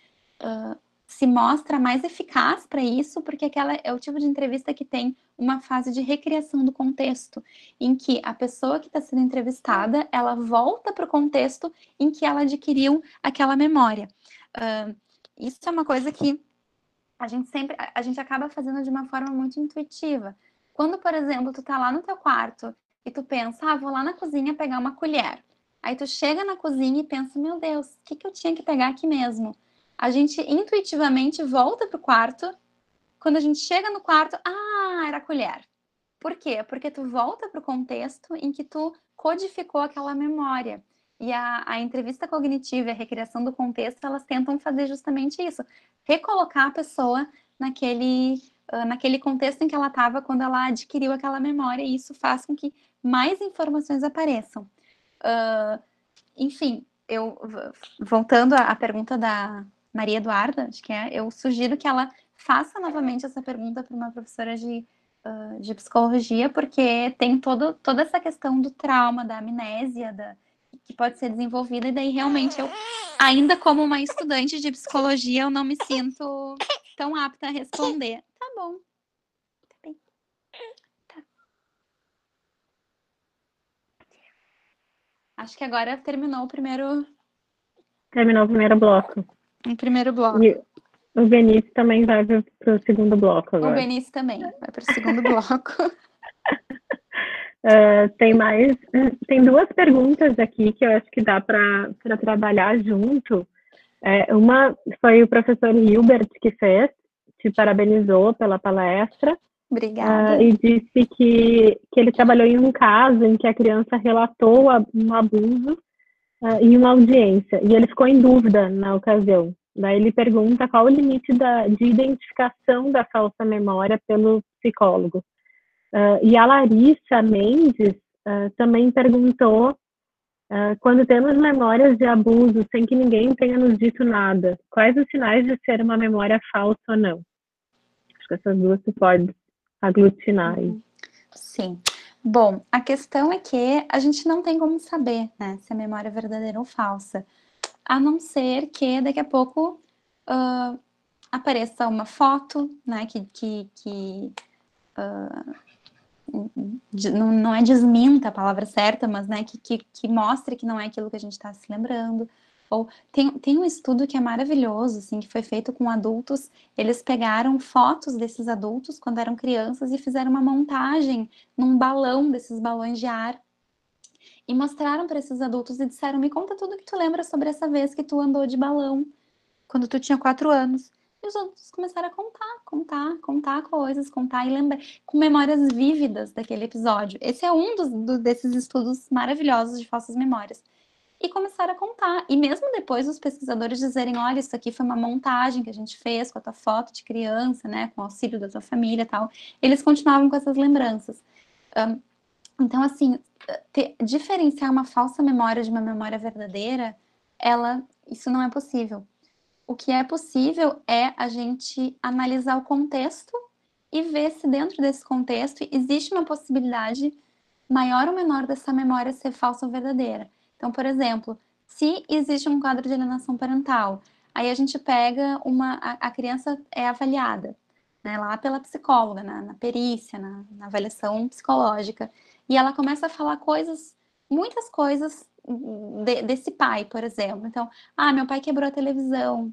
Speaker 3: uh, se mostra mais eficaz para isso, porque aquela é o tipo de entrevista que tem uma fase de recriação do contexto, em que a pessoa que está sendo entrevistada, ela volta para o contexto em que ela adquiriu aquela memória. Uh, isso é uma coisa que a gente sempre, a gente acaba fazendo de uma forma muito intuitiva. Quando, por exemplo, tu tá lá no teu quarto e tu pensa, ah, vou lá na cozinha pegar uma colher. Aí tu chega na cozinha e pensa, meu Deus, o que, que eu tinha que pegar aqui mesmo? A gente intuitivamente volta para o quarto. Quando a gente chega no quarto, ah, era a colher. Por quê? Porque tu volta para o contexto em que tu codificou aquela memória. E a, a, entrevista cognitiva e a recriação do contexto, elas tentam fazer justamente isso. Recolocar a pessoa naquele, uh, naquele contexto em que ela estava quando ela adquiriu aquela memória, e isso faz com que mais informações apareçam. Uh, enfim, eu voltando à pergunta da, Maria Eduarda, acho que é, eu sugiro que ela faça novamente essa pergunta para uma professora de, uh, de psicologia, porque tem todo, toda essa questão do trauma, da amnésia, da, que pode ser desenvolvida, e daí realmente eu, ainda como uma estudante de psicologia, eu não me sinto tão apta a responder. Tá bom. Tá bem. Tá. Acho que agora terminou o primeiro.
Speaker 1: Terminou o primeiro bloco.
Speaker 3: Um primeiro bloco.
Speaker 1: E o Benício também vai para o segundo bloco agora.
Speaker 3: O Benício também vai para o segundo bloco.
Speaker 1: Uh, tem mais, tem duas perguntas aqui que eu acho que dá para trabalhar junto. É, uma foi o professor Hilbert que fez, te parabenizou pela palestra.
Speaker 3: Obrigada.
Speaker 1: Uh, e disse que, que ele trabalhou em um caso em que a criança relatou um abuso em uma audiência e ele ficou em dúvida na ocasião. Daí ele pergunta qual o limite da, de identificação da falsa memória pelo psicólogo. Uh, e a Larissa Mendes uh, também perguntou quando temos memórias de abuso sem que ninguém tenha nos dito nada, quais os sinais de ser uma memória falsa ou não? Acho que essas duas se pode aglutinar aí.
Speaker 3: Sim. Bom, a questão é que a gente não tem como saber né, se a memória é verdadeira ou falsa, a não ser que daqui a pouco uh, apareça uma foto, né, que, que, que uh, não, não é desminta a palavra certa, mas né, que, que, que mostre que não é aquilo que a gente está se lembrando. Ou tem, tem um estudo que é maravilhoso, assim, que foi feito com adultos. Eles pegaram fotos desses adultos quando eram crianças e fizeram uma montagem num balão desses balões de ar e mostraram para esses adultos e disseram: "Me conta tudo que tu lembra sobre essa vez que tu andou de balão quando tu tinha quatro anos." E os adultos começaram a contar, contar, contar coisas, contar e lembrar, com memórias vívidas daquele episódio. Esse é um dos, do, desses estudos maravilhosos de falsas memórias e começaram a contar. E mesmo depois os pesquisadores dizerem, olha, isso aqui foi uma montagem que a gente fez com a tua foto de criança, né, com o auxílio da tua família tal, eles continuavam com essas lembranças. Um, então, assim, ter, diferenciar uma falsa memória de uma memória verdadeira, ela, isso não é possível. O que é possível é a gente analisar o contexto e ver se dentro desse contexto existe uma possibilidade maior ou menor dessa memória ser falsa ou verdadeira. Então, por exemplo, se existe um quadro de alienação parental, aí a gente pega uma. A, a criança é avaliada, né, lá pela psicóloga, na, na perícia, na, na, avaliação psicológica, e ela começa a falar coisas, muitas coisas de, desse pai, por exemplo. Então, ah, meu pai quebrou a televisão,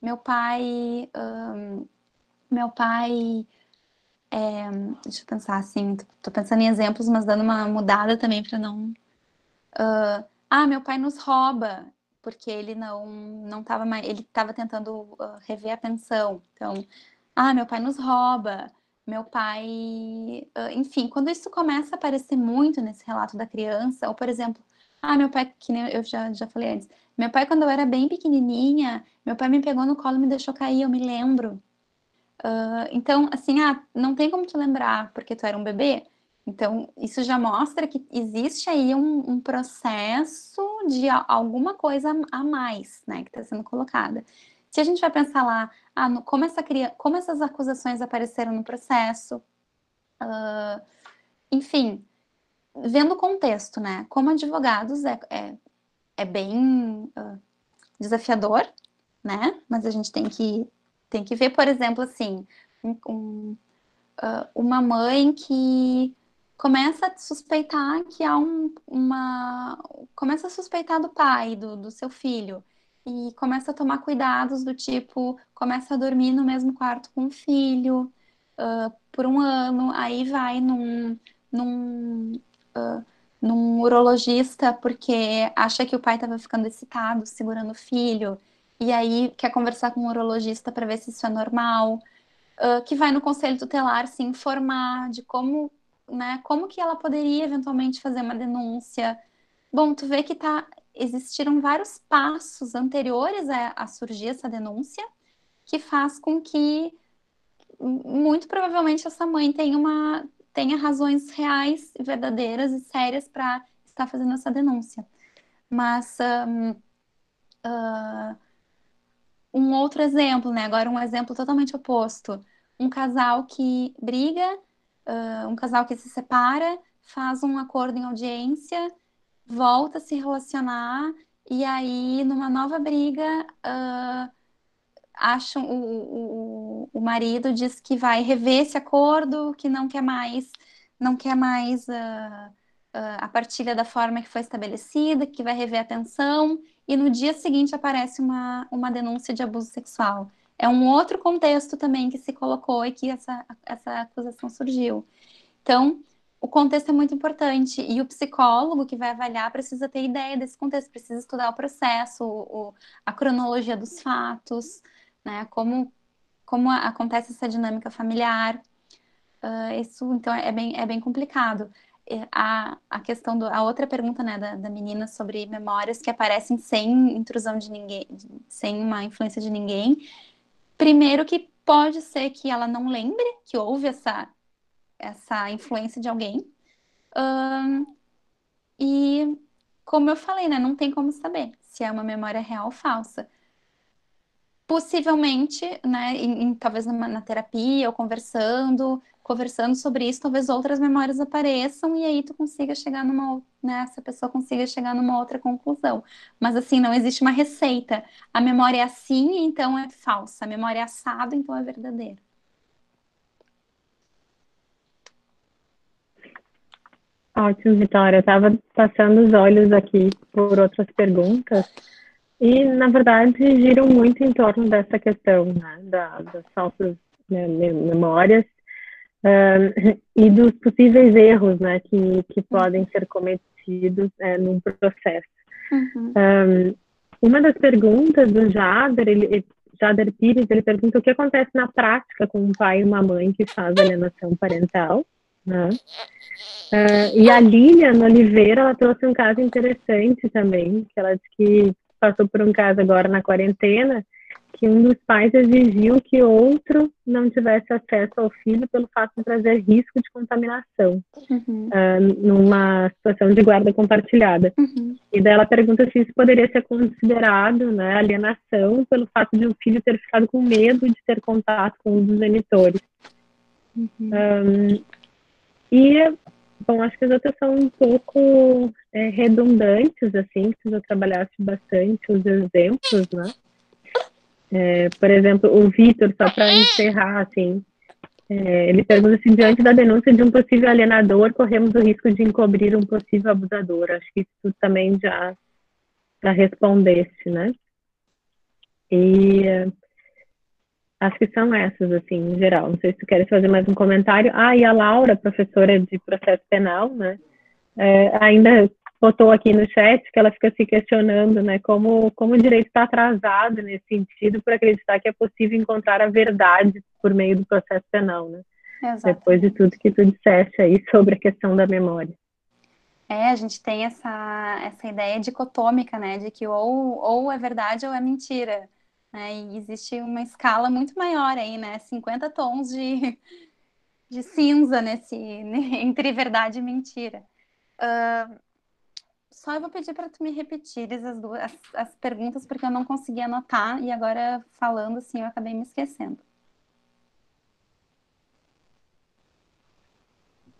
Speaker 3: meu pai. meu pai é, deixa eu pensar assim, tô pensando em exemplos, mas dando uma mudada também para não. Uh, ah, meu pai nos rouba porque ele não não estava mais, ele estava tentando uh, rever a pensão. Então, ah, meu pai nos rouba, meu pai, uh, enfim, quando isso começa a aparecer muito nesse relato da criança, ou por exemplo, ah, meu pai, que eu já, já falei antes, meu pai, quando eu era bem pequenininha, meu pai me pegou no colo e me deixou cair, eu me lembro. Uh, então, assim, ah, não tem como te lembrar porque tu era um bebê. Então, isso já mostra que existe aí um, um processo de alguma coisa a mais, né, que está sendo colocada. Se a gente vai pensar lá, ah, no, como, essa, como essas acusações apareceram no processo, uh, enfim, vendo o contexto, né, como advogados é, é, é bem uh, desafiador, né, mas a gente tem que tem que ver, por exemplo, assim, um, uh, uma mãe que começa a suspeitar que há um, uma. começa a suspeitar do pai, do, do seu filho, e começa a tomar cuidados do tipo, começa a dormir no mesmo quarto com o filho uh, por um ano, aí vai num. num uh, num urologista porque acha que o pai estava ficando excitado segurando o filho e aí quer conversar com um urologista para ver se isso é normal, uh, que vai no conselho tutelar se informar de como, né, como que ela poderia eventualmente fazer uma denúncia. Bom, tu vê que tá, existiram vários passos anteriores a, a surgir essa denúncia, que faz com que muito provavelmente essa mãe tenha uma tenha razões reais, verdadeiras e sérias para estar fazendo essa denúncia. Mas um, uh, um outro exemplo, né? Agora um exemplo totalmente oposto. Um casal que briga, uh, um casal que se separa, faz um acordo em audiência, volta a se relacionar e aí numa nova briga uh, acham o, o, o marido diz que vai rever esse acordo, que não quer mais, não quer mais uh, a partilha da forma que foi estabelecida, que vai rever a pensão, e no dia seguinte aparece uma, uma denúncia de abuso sexual. É um outro contexto também que se colocou e que essa, essa acusação surgiu. Então, o contexto é muito importante e o psicólogo que vai avaliar precisa ter ideia desse contexto, precisa estudar o processo, o, a cronologia dos fatos, né? Como, como acontece essa dinâmica familiar. Uh, isso, então, é bem, é bem complicado. A, a questão do a outra pergunta né da, da menina sobre memórias que aparecem sem intrusão de ninguém sem uma influência de ninguém primeiro que pode ser que ela não lembre que houve essa essa influência de alguém. Um, e como eu falei né não tem como saber se é uma memória real ou falsa. Possivelmente né em, em talvez numa, na terapia ou conversando conversando sobre isso, talvez outras memórias apareçam e aí tu consiga chegar numa, né, essa pessoa consiga chegar numa outra conclusão. Mas assim, não existe uma receita. A memória é assim, então é falsa. A memória é assado, então é verdadeira.
Speaker 1: Ótimo, Vitória. Estava passando os olhos aqui por outras perguntas e, na verdade, giram muito em torno dessa questão né, da, das falsas né, memórias e dos possíveis erros né, que, que podem ser cometidos é, num processo. Uhum. Um, uma das perguntas do Jader, ele, Jader Pires, ele pergunta o que acontece na prática com um pai e uma mãe que faz alienação parental. Né? Uh, e a Lilian Oliveira, ela trouxe um caso interessante também, que ela disse que passou por um caso agora na quarentena, que um dos pais exigiu que outro não tivesse acesso ao filho pelo fato de trazer risco de contaminação uhum. uh, numa situação de guarda compartilhada. Uhum. E daí ela pergunta se isso poderia ser considerado né, alienação pelo fato de o um filho ter ficado com medo de ter contato com um dos genitores. Uhum. Um, e, bom, acho que as outras são um pouco é, redundantes, assim, precisa trabalhar bastante os exemplos, né? É, por exemplo, o Vitor, só para encerrar, assim, é, ele pergunta se diante da denúncia de um possível alienador, corremos o risco de encobrir um possível abusador. Acho que isso também já, já respondesse, né? E acho que são essas, assim, em geral. Não sei se tu queres fazer mais um comentário. Ah, e a Laura, professora de processo penal, né, é, ainda botou aqui no chat que ela fica se questionando, né, como, como o direito está atrasado nesse sentido por acreditar que é possível encontrar a verdade por meio do processo penal, né? Exato. Depois de tudo que tu disseste aí sobre a questão da memória.
Speaker 3: É, a gente tem essa, essa ideia dicotômica, né, de que ou, ou é verdade ou é mentira. Né, e existe uma escala muito maior aí, né, 50 tons de, de cinza nesse, entre verdade e mentira. Uh, só eu vou pedir para tu me repetires as, duas, as, as perguntas, porque eu não consegui anotar, e agora falando assim, eu acabei me esquecendo.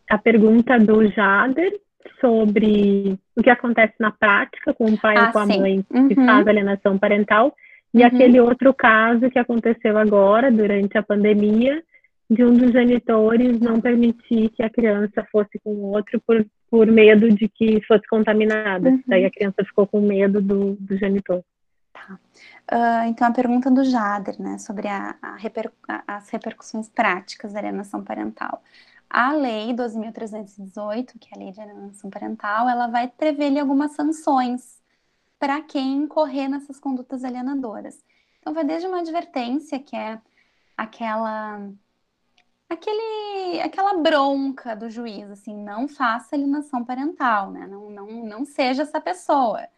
Speaker 1: A pergunta do Jader sobre o que acontece na prática com o pai ah, ou com a sim. mãe uhum. que faz alienação parental, e uhum. aquele outro caso que aconteceu agora, durante a pandemia, de um dos genitores não permitir que a criança fosse com o outro por, por medo de que fosse contaminada. Uhum. Daí a criança ficou com medo do, do genitor.
Speaker 3: Tá. Uh, então, a pergunta do Jader, né, sobre a, a reper, as repercussões práticas da alienação parental. A lei 12.318, que é a lei de alienação parental, ela vai prever algumas sanções para quem incorrer nessas condutas alienadoras. Então, vai desde uma advertência, que é aquela aquele, aquela bronca do juiz, assim, não faça alienação parental, né? Não, não, não seja essa pessoa.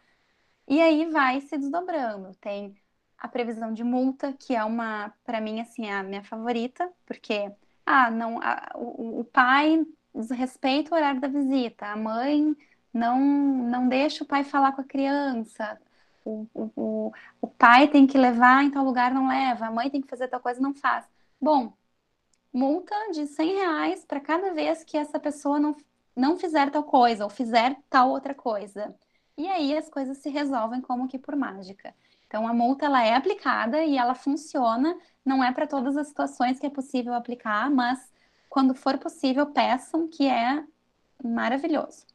Speaker 3: E aí vai se desdobrando. Tem a previsão de multa, que é uma, para mim, assim, é a minha favorita, porque ah, não, a, o, o pai desrespeita o horário da visita, a mãe não, não deixa o pai falar com a criança, o, o, o, pai tem que levar em tal lugar, não leva, a mãe tem que fazer tal coisa, não faz. Bom, multa de 100 reais para cada vez que essa pessoa não, não fizer tal coisa ou fizer tal outra coisa. E aí as coisas se resolvem como que por mágica. Então a multa ela é aplicada e ela funciona, não é para todas as situações que é possível aplicar, mas quando for possível peçam que é maravilhoso.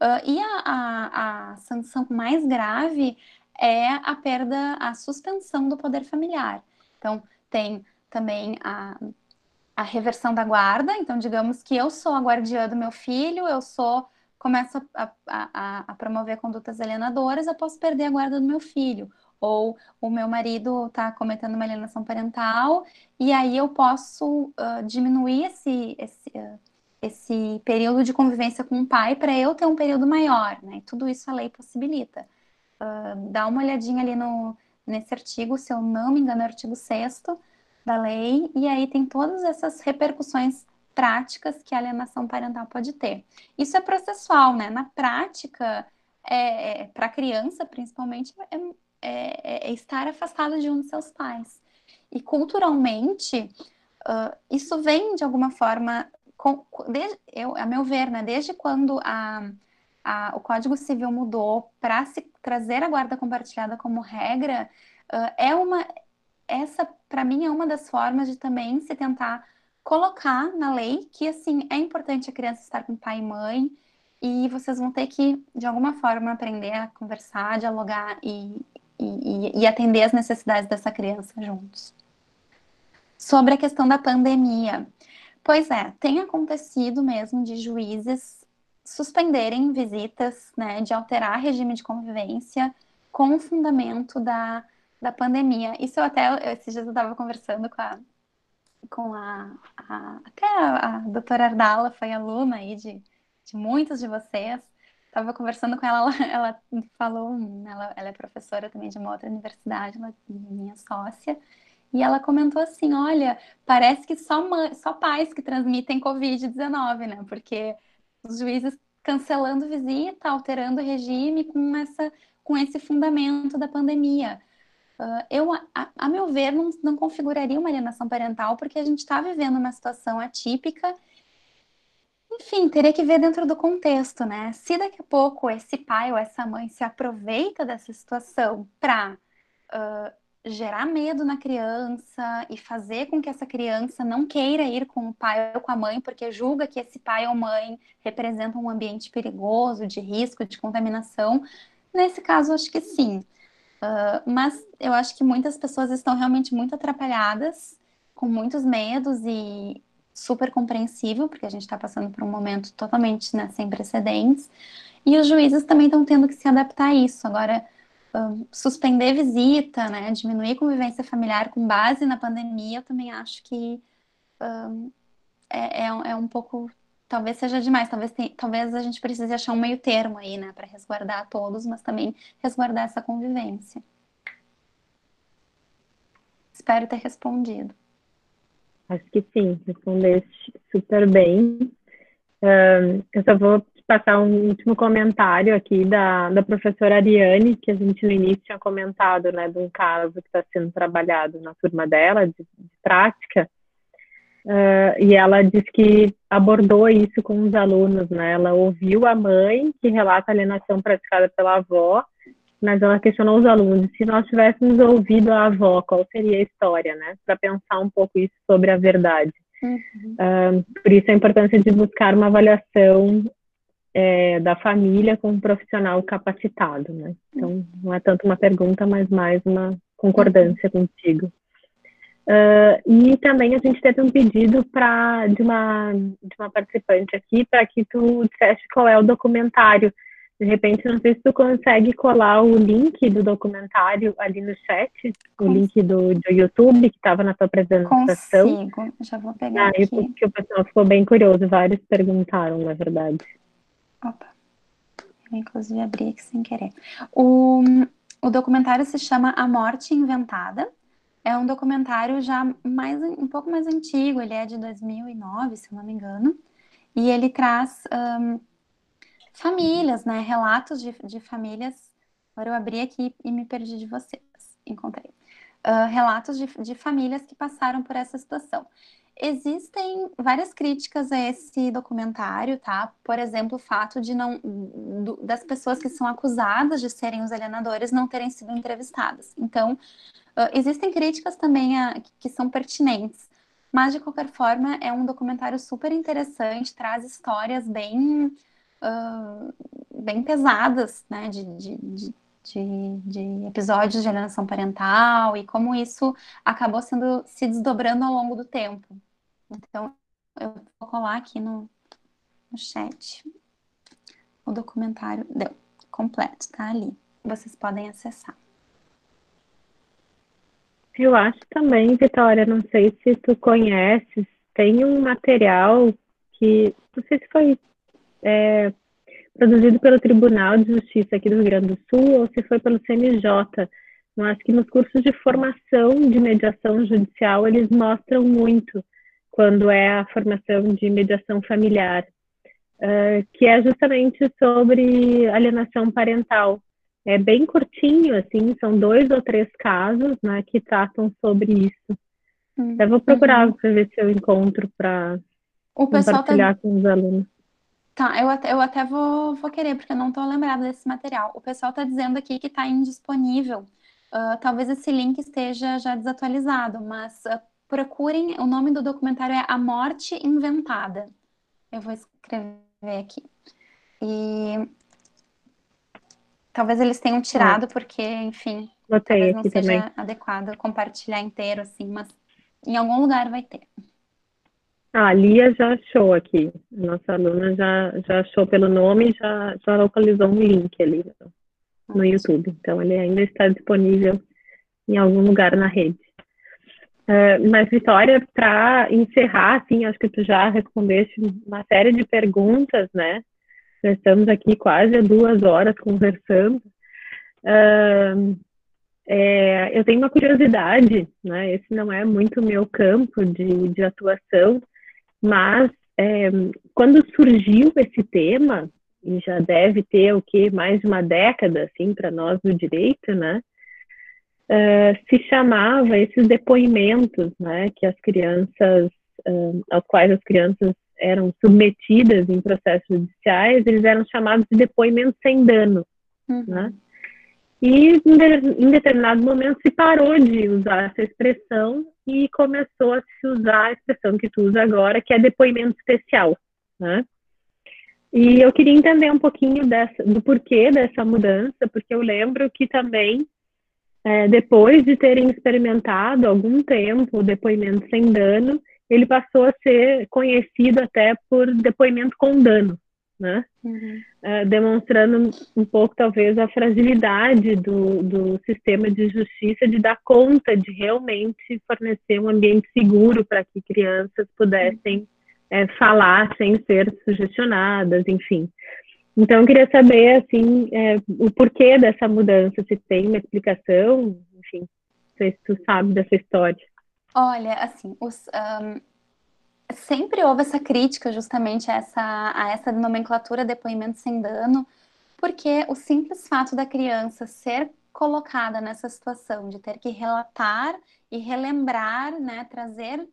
Speaker 3: Uh, e a, a, a sanção mais grave é a perda, a suspensão do poder familiar. Então tem também a a reversão da guarda. Então, digamos que eu sou a guardiã do meu filho, eu sou começo a, a, a, promover condutas alienadoras, eu posso perder a guarda do meu filho ou o meu marido está cometendo uma alienação parental, e aí eu posso uh, diminuir esse, esse, uh, esse período de convivência com o pai para eu ter um período maior, né? E tudo isso a lei possibilita. Uh, dá uma olhadinha ali no, nesse artigo, se eu não me engano, é o artigo 6 da lei, e aí tem todas essas repercussões práticas que a alienação parental pode ter. Isso é processual, né? Na prática, é, é para a criança, principalmente, é, é, é, estar afastado de um de seus pais. E culturalmente, uh, isso vem de alguma forma, com, desde, eu, a meu ver, né, desde quando a, a, o Código Civil mudou para se trazer a guarda compartilhada como regra, uh, é uma. Essa, para mim, é uma das formas de também se tentar colocar na lei que, assim, é importante a criança estar com pai e mãe, e vocês vão ter que, de alguma forma, aprender a conversar, dialogar e, e, e, atender as necessidades dessa criança juntos. Sobre a questão da pandemia. Pois é, tem acontecido mesmo de juízes suspenderem visitas, né, de alterar regime de convivência com o fundamento da, da pandemia. Isso eu até, esses dias eu estava conversando com a, com a, a até a, a doutora Ardala foi aluna aí de, de muitos de vocês, Estava conversando com ela, ela, ela falou, ela, ela, é professora também de uma outra universidade, ela, minha sócia, e ela comentou assim, olha, parece que só, só pais que transmitem Covid-19, né? Porque os juízes cancelando visita, alterando o regime com, essa, com esse fundamento da pandemia. Uh, eu, a, a, meu ver, não, não configuraria uma alienação parental, porque a gente está vivendo uma situação atípica enfim, teria que ver dentro do contexto, né? Se daqui a pouco esse pai ou essa mãe se aproveita dessa situação para uh, gerar medo na criança e fazer com que essa criança não queira ir com o pai ou com a mãe, porque julga que esse pai ou mãe representam um ambiente perigoso, de risco, de contaminação, nesse caso, acho que sim. Uh, mas eu acho que muitas pessoas estão realmente muito atrapalhadas com muitos medos e super compreensível, porque a gente está passando por um momento totalmente né, sem precedentes. E os juízes também estão tendo que se adaptar a isso. Agora, um, suspender visita, né, diminuir convivência familiar com base na pandemia, eu também acho que é, é, é, um pouco, talvez seja demais, talvez, tem, talvez a gente precise achar um meio termo aí, né, para resguardar todos, mas também resguardar essa convivência. Espero ter respondido.
Speaker 1: Acho que sim, respondeste super bem. Eu só vou passar um último comentário aqui da, da professora Ariane, que a gente no início tinha comentado, né, de um caso que está sendo trabalhado na turma dela, de, de prática, uh, e ela disse que abordou isso com os alunos, né, ela ouviu a mãe, que relata a alienação praticada pela avó, mas ela questionou os alunos, se nós tivéssemos ouvido a avó, qual seria a história, né, para pensar um pouco isso sobre a verdade. Uhum. Uh, por isso a importância de buscar uma avaliação é, da família com um profissional capacitado, né? Então, não é tanto uma pergunta, mas mais uma concordância uhum. contigo. Uh, e também a gente teve um pedido pra, de, uma, de uma participante aqui para que tu dissesse qual é o documentário. De repente, não sei se tu consegue colar o link do documentário ali no chat, o link do, do YouTube que estava na tua apresentação.
Speaker 3: Consigo, já vou pegar ah,
Speaker 1: aqui. Porque o pessoal ficou bem curioso, vários perguntaram, na verdade.
Speaker 3: Opa. Eu, inclusive, abri aqui sem querer. O, o documentário se chama A Morte Inventada. É um documentário já mais, um pouco mais antigo, ele é de 2009, se não me engano. E ele traz um, famílias, né? Relatos de, de famílias. Agora eu abri aqui e me perdi de vocês. Encontrei. Uh, relatos de, de famílias que passaram por essa situação. Existem várias críticas a esse documentário, tá? Por exemplo, o fato de não do, das pessoas que são acusadas de serem os alienadores não terem sido entrevistadas. Então, uh, existem críticas também a, que são pertinentes. Mas, de qualquer forma, é um documentário super interessante, traz histórias bem, uh, bem pesadas, né? De, de, de, de, de, episódios de alienação parental e como isso acabou sendo se desdobrando ao longo do tempo. Então, eu vou colar aqui no, no chat o documentário deu, completo, tá ali. Vocês podem acessar.
Speaker 1: Eu acho também, Vitória, não sei se tu conheces, tem um material que, não sei se foi é, produzido pelo Tribunal de Justiça aqui do Rio Grande do Sul ou se foi pelo CNJ. Acho que nos cursos de formação de mediação judicial eles mostram muito quando é a formação de mediação familiar, uh, que é justamente sobre alienação parental. É bem curtinho, assim, são dois ou três casos, né, que tratam sobre isso. Uhum. Eu vou procurar uhum. para ver se eu encontro para tá compartilhar tá... com os alunos.
Speaker 3: Tá, eu até, eu até vou, vou querer, porque eu não estou lembrada desse material. O pessoal está dizendo aqui que está indisponível. Uh, talvez esse link esteja já desatualizado, mas uh, procurem, o nome do documentário é A Morte Inventada. Eu vou escrever aqui. E talvez eles tenham tirado, porque, enfim,
Speaker 1: Botei
Speaker 3: talvez não seja também. adequado compartilhar inteiro, assim, mas em algum lugar vai ter.
Speaker 1: Ah, a Lia já achou aqui. Nossa aluna já, já achou pelo nome e já, já localizou um link ali no, no YouTube. Então, ele ainda está disponível em algum lugar na rede. Uh, mas, Vitória, para encerrar, assim, acho que tu já respondeste uma série de perguntas, né? Nós estamos aqui quase há duas horas conversando. Uh, é, eu tenho uma curiosidade, né? Esse não é muito meu campo de, de atuação, mas é, quando surgiu esse tema, e já deve ter o que mais de uma década, assim, para nós do direito, né? Uh, se chamava esses depoimentos, né, que as crianças, uh, aos quais as crianças eram submetidas em processos judiciais, eles eram chamados de depoimentos sem dano, uhum. né? E em determinado momento se parou de usar essa expressão e começou a se usar a expressão que tu usa agora, que é depoimento especial, né? E eu queria entender um pouquinho dessa, do porquê dessa mudança, porque eu lembro que também é, depois de terem experimentado algum tempo o depoimento sem dano, ele passou a ser conhecido até por depoimento com dano, né? Uhum. Uh, demonstrando um pouco, talvez, a fragilidade do, do sistema de justiça de dar conta de realmente fornecer um ambiente seguro para que crianças pudessem é, falar sem ser sugestionadas, enfim. Então, eu queria saber, assim, é, o porquê dessa mudança, se tem uma explicação, enfim, se tu sabe dessa história.
Speaker 3: Olha, assim, os, um, sempre houve essa crítica justamente a essa, a essa nomenclatura depoimento sem dano, porque o simples fato da criança ser colocada nessa situação de ter que relatar e relembrar, né, trazer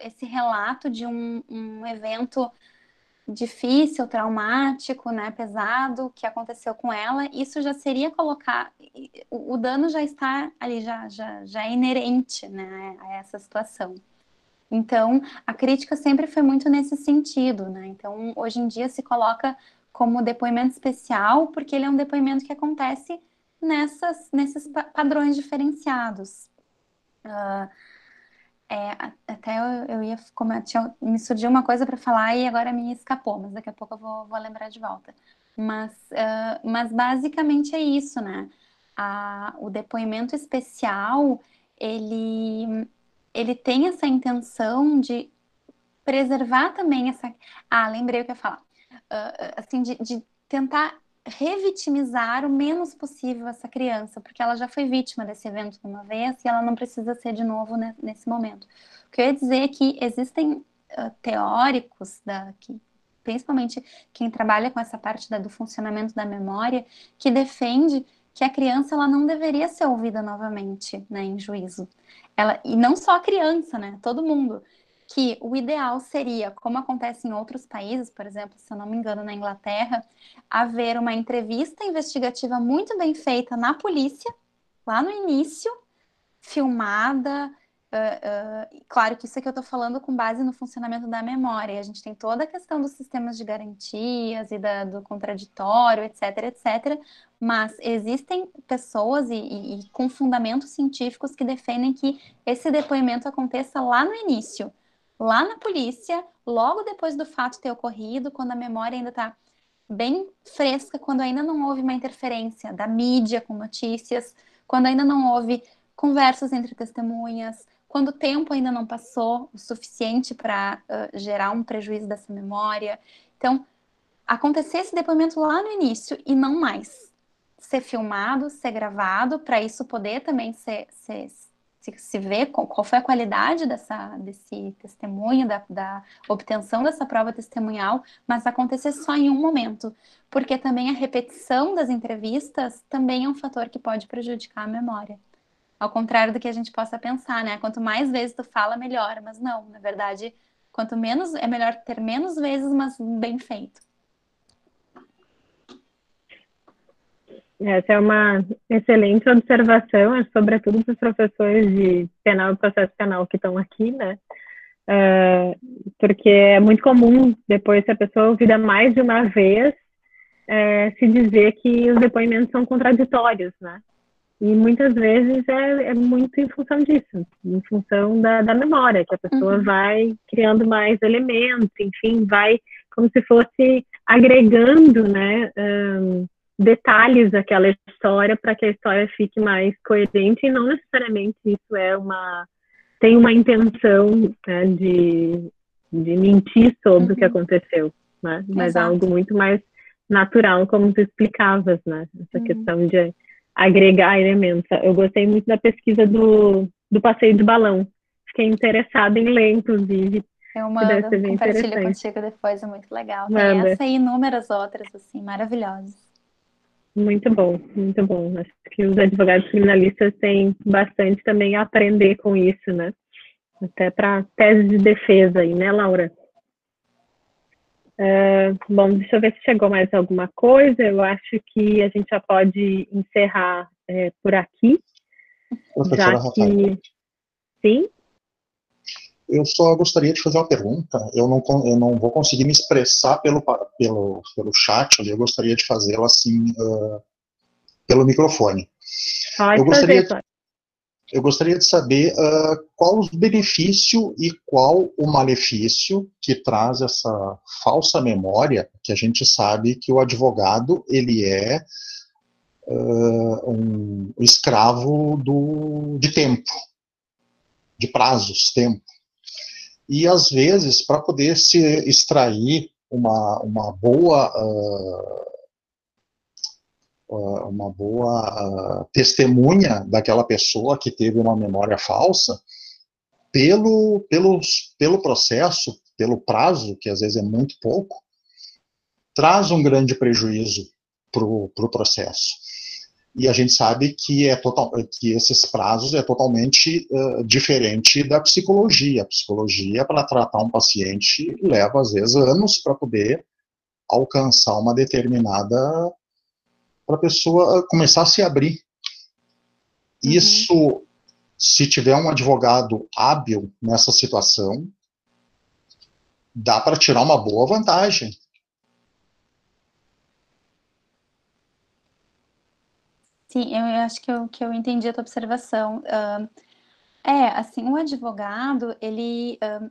Speaker 3: esse relato de um, um evento difícil, traumático, né, pesado que aconteceu com ela, isso já seria colocar, o, dano já está ali, já, já, já é inerente, né, a essa situação. Então, a crítica sempre foi muito nesse sentido, né? Então, hoje em dia se coloca como depoimento especial, porque ele é um depoimento que acontece nessas, nesses padrões diferenciados. Uh, é, até eu, eu ia, como eu tinha, me surgiu uma coisa para falar e agora me escapou, mas daqui a pouco eu vou, vou lembrar de volta. Mas, uh, mas basicamente é isso, né? A, o depoimento especial, ele ele tem essa intenção de preservar também essa. Ah, lembrei o que eu ia falar. Uh, assim, de, de tentar revitimizar o menos possível essa criança, porque ela já foi vítima desse evento uma vez e ela não precisa ser de novo nesse momento. O que eu ia dizer é que existem uh, teóricos, da, que, principalmente quem trabalha com essa parte da, do funcionamento da memória, que defende que a criança ela não deveria ser ouvida novamente né, em juízo. Ela, e não só a criança, né? Todo mundo. Que o ideal seria, como acontece em outros países, por exemplo, se eu não me engano, na Inglaterra, haver uma entrevista investigativa muito bem feita na polícia, lá no início, filmada, Uh, uh, claro que isso aqui eu estou falando com base no funcionamento da memória. A gente tem toda a questão dos sistemas de garantias e da, do contraditório, etc, etc. Mas existem pessoas e, e, e, com fundamentos científicos que defendem que esse depoimento aconteça lá no início, lá na polícia, logo depois do fato ter ocorrido, quando a memória ainda está bem fresca, quando ainda não houve uma interferência da mídia com notícias, quando ainda não houve conversas entre testemunhas, quando o tempo ainda não passou o suficiente para uh, gerar um prejuízo dessa memória. Então, acontecer esse depoimento lá no início e não mais. Ser filmado, ser gravado, para isso poder também ser, ser, se, se ver qual foi a qualidade dessa, desse testemunho, da, da obtenção dessa prova testemunhal, mas acontecer só em um momento, porque também a repetição das entrevistas também é um fator que pode prejudicar a memória. Ao contrário do que a gente possa pensar, né? Quanto mais vezes tu fala, melhor. Mas não, na verdade, quanto menos, é melhor ter menos vezes, mas bem feito.
Speaker 1: Essa é uma excelente observação, sobretudo para os professores de penal e processo penal que estão aqui, né? Uh, porque é muito comum, depois, se a pessoa ouvida mais de uma vez, é, se dizer que os depoimentos são contraditórios, né? E muitas vezes é, é, muito em função disso, em função da, da memória, que a pessoa uhum. vai criando mais elementos, enfim, vai como se fosse agregando, né, um, detalhes àquela história para que a história fique mais coerente e não necessariamente isso é uma tem uma intenção né, de, de mentir sobre uhum. o que uhum. aconteceu, né? Mas Exato. algo muito mais natural, como tu explicavas, né? Essa uhum. questão de agregar elementos. Eu gostei muito da pesquisa do, do passeio de balão. Fiquei interessada em ler, inclusive.
Speaker 3: Eu mando, compartilho contigo depois, é muito legal. Tem Manda. essa e inúmeras outras, assim, maravilhosas.
Speaker 1: Muito bom, muito bom. Acho que os advogados criminalistas têm bastante também a aprender com isso, né? Até para tese de defesa aí, né, Laura? Uh, bom, deixa eu ver se chegou mais alguma coisa. Eu acho que a gente já pode encerrar é, por aqui.
Speaker 4: Professora já que...
Speaker 1: Sim?
Speaker 4: Eu só gostaria de fazer uma pergunta. Eu não, eu não vou conseguir me expressar pelo, pelo, pelo chat, eu gostaria de fazê-la assim, uh, pelo microfone.
Speaker 1: Pode eu gostaria, fazer,
Speaker 4: eu gostaria de saber uh, qual o benefício e qual o malefício que traz essa falsa memória, que a gente sabe que o advogado ele é uh, um escravo do, de tempo, de prazos, tempo. E às vezes, para poder se extrair uma, uma boa uh, uma boa uh, testemunha daquela pessoa que teve uma memória falsa, pelo, pelo, pelo processo, pelo prazo, que às vezes é muito pouco, traz um grande prejuízo para o pro processo. E a gente sabe que, é total, que esses prazos é totalmente uh, diferente da psicologia. A psicologia, para tratar um paciente, leva às vezes anos para poder alcançar uma determinada para a pessoa começar a se abrir. Uhum. Isso, se tiver um advogado hábil nessa situação, dá para tirar uma boa vantagem.
Speaker 3: Sim, eu acho que eu, que eu entendi a tua observação. Uh, é, assim, o advogado, ele, uh,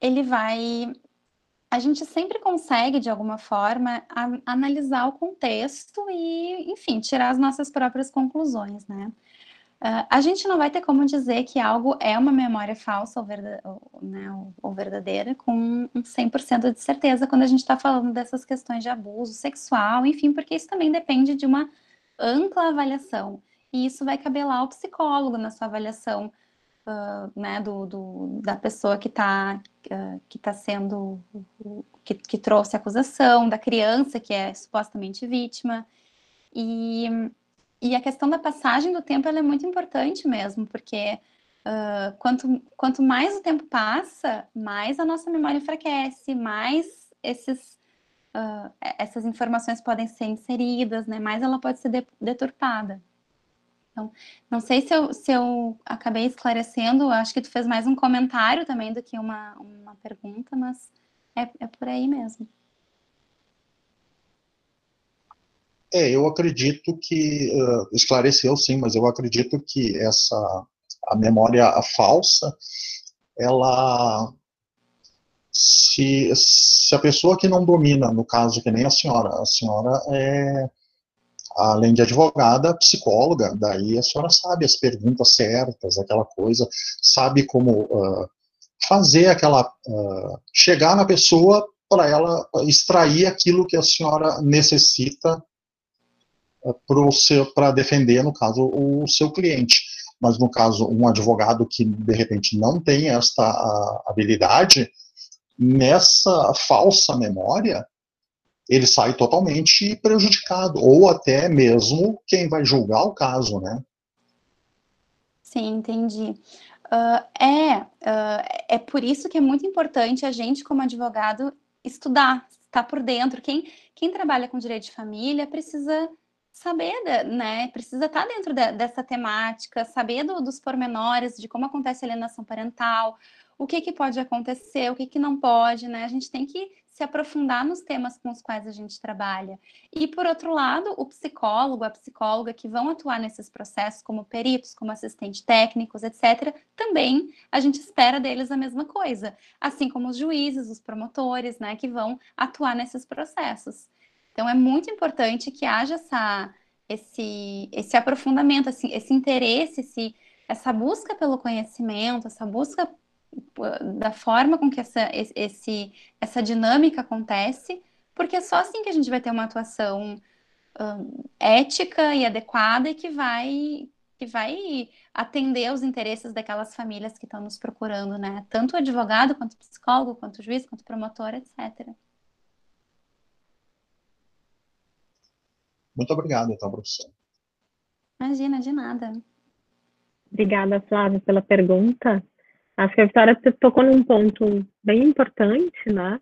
Speaker 3: ele vai a gente sempre consegue, de alguma forma, a, analisar o contexto e, enfim, tirar as nossas próprias conclusões, né? Uh, a gente não vai ter como dizer que algo é uma memória falsa ou, verdade, ou, né, ou verdadeira com 100% de certeza quando a gente está falando dessas questões de abuso sexual, enfim, porque isso também depende de uma ampla avaliação. E isso vai caber lá ao psicólogo na sua avaliação uh, né, do, do, da pessoa que está uh, que tá sendo que, que trouxe a acusação, da criança que é supostamente vítima. E, e a questão da passagem do tempo é muito importante mesmo, porque uh, quanto, quanto mais o tempo passa, mais a nossa memória enfraquece, mais esses, uh, essas informações podem ser inseridas, né? mais ela pode ser deturpada. Então, não sei se eu, se eu acabei esclarecendo, acho que tu fez mais um comentário também do que uma, uma pergunta, mas é, é por aí mesmo.
Speaker 4: É, eu acredito que uh, esclareceu sim, mas eu acredito que essa a memória falsa, ela se, se a pessoa que não domina, no caso que nem a senhora, a senhora é além de advogada, psicóloga, daí a senhora sabe as perguntas certas, aquela coisa, sabe como uh, fazer aquela, uh, chegar na pessoa para ela extrair aquilo que a senhora necessita uh, para defender, no caso, o seu cliente. Mas no caso, um advogado que de repente não tem esta habilidade, nessa falsa memória, ele sai totalmente prejudicado, ou até mesmo quem vai julgar o caso, né?
Speaker 3: Sim, entendi. Uh, é, uh, é por isso que é muito importante a gente, como advogado, estudar, estar por dentro. Quem, quem trabalha com direito de família precisa saber, né? Precisa estar dentro de, dessa temática, saber do, dos pormenores de como acontece a alienação parental, o que, que pode acontecer, o que, que não pode, né? A gente tem que se aprofundar nos temas com os quais a gente trabalha. E, por outro lado, o psicólogo, a psicóloga que vão atuar nesses processos, como peritos, como assistentes técnicos, etc., também a gente espera deles a mesma coisa, assim como os juízes, os promotores, né, que vão atuar nesses processos. Então, é muito importante que haja essa, esse, esse aprofundamento, assim, esse interesse, esse, essa busca pelo conhecimento, essa busca da forma com que essa, esse, essa dinâmica acontece, porque é só assim que a gente vai ter uma atuação um, ética e adequada e que vai que vai atender os interesses daquelas famílias que estão nos procurando, né? Tanto o advogado, quanto o psicólogo, quanto o juiz, quanto o promotor, etc.
Speaker 4: Muito obrigado, então, professor.
Speaker 3: Imagina, de nada.
Speaker 1: Obrigada, Flávia, pela pergunta. Acho que a Vitória tocou num ponto bem importante, né?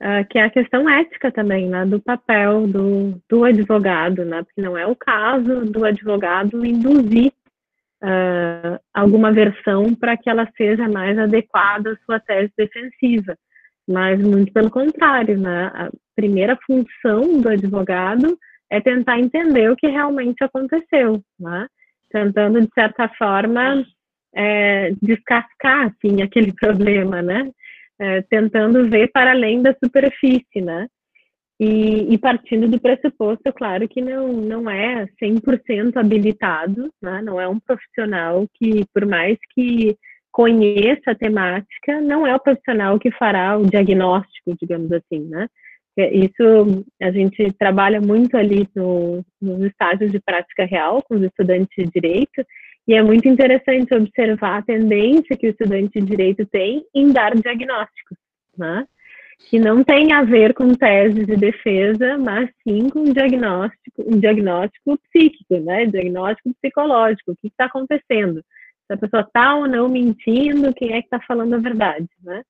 Speaker 1: Uh, que é a questão ética também, né? Do papel do, do advogado, né? Porque não é o caso do advogado induzir uh, alguma versão para que ela seja mais adequada à sua tese defensiva. Mas muito pelo contrário, né? A primeira função do advogado é tentar entender o que realmente aconteceu, né? Tentando, de certa forma, é, descascar, assim, aquele problema, né? É, tentando ver para além da superfície, né? E, e, partindo do pressuposto, claro, que não, não é 100% habilitado, né? não é um profissional que, por mais que conheça a temática, não é o profissional que fará o diagnóstico, digamos assim, né? Isso a gente trabalha muito ali no, nos estágios de prática real com os estudantes de direito, e é muito interessante observar a tendência que o estudante de direito tem em dar diagnósticos, né? que não tem a ver com tese de defesa, mas sim com diagnóstico, um diagnóstico psíquico, né? Diagnóstico psicológico. O que está acontecendo? Se a pessoa está ou não mentindo, quem é que está falando a verdade, né?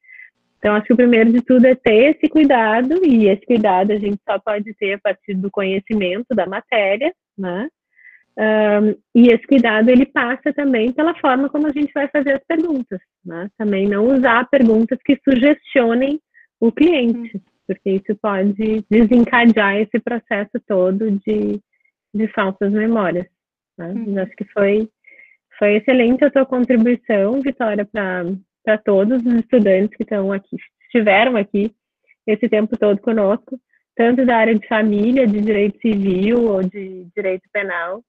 Speaker 1: Então, acho que o primeiro de tudo é ter esse cuidado, e esse cuidado a gente só pode ter a partir do conhecimento da matéria, né? Um, e esse cuidado ele passa também pela forma como a gente vai fazer as perguntas, né? Também não usar perguntas que sugestionem o cliente, uhum. porque isso pode desencadear esse processo todo de, de falsas memórias. Né? Uhum. Acho que foi, foi excelente a tua contribuição, Vitória, para todos os estudantes que estão aqui, estiveram aqui esse tempo todo conosco, tanto da área de família, de direito civil ou de direito penal.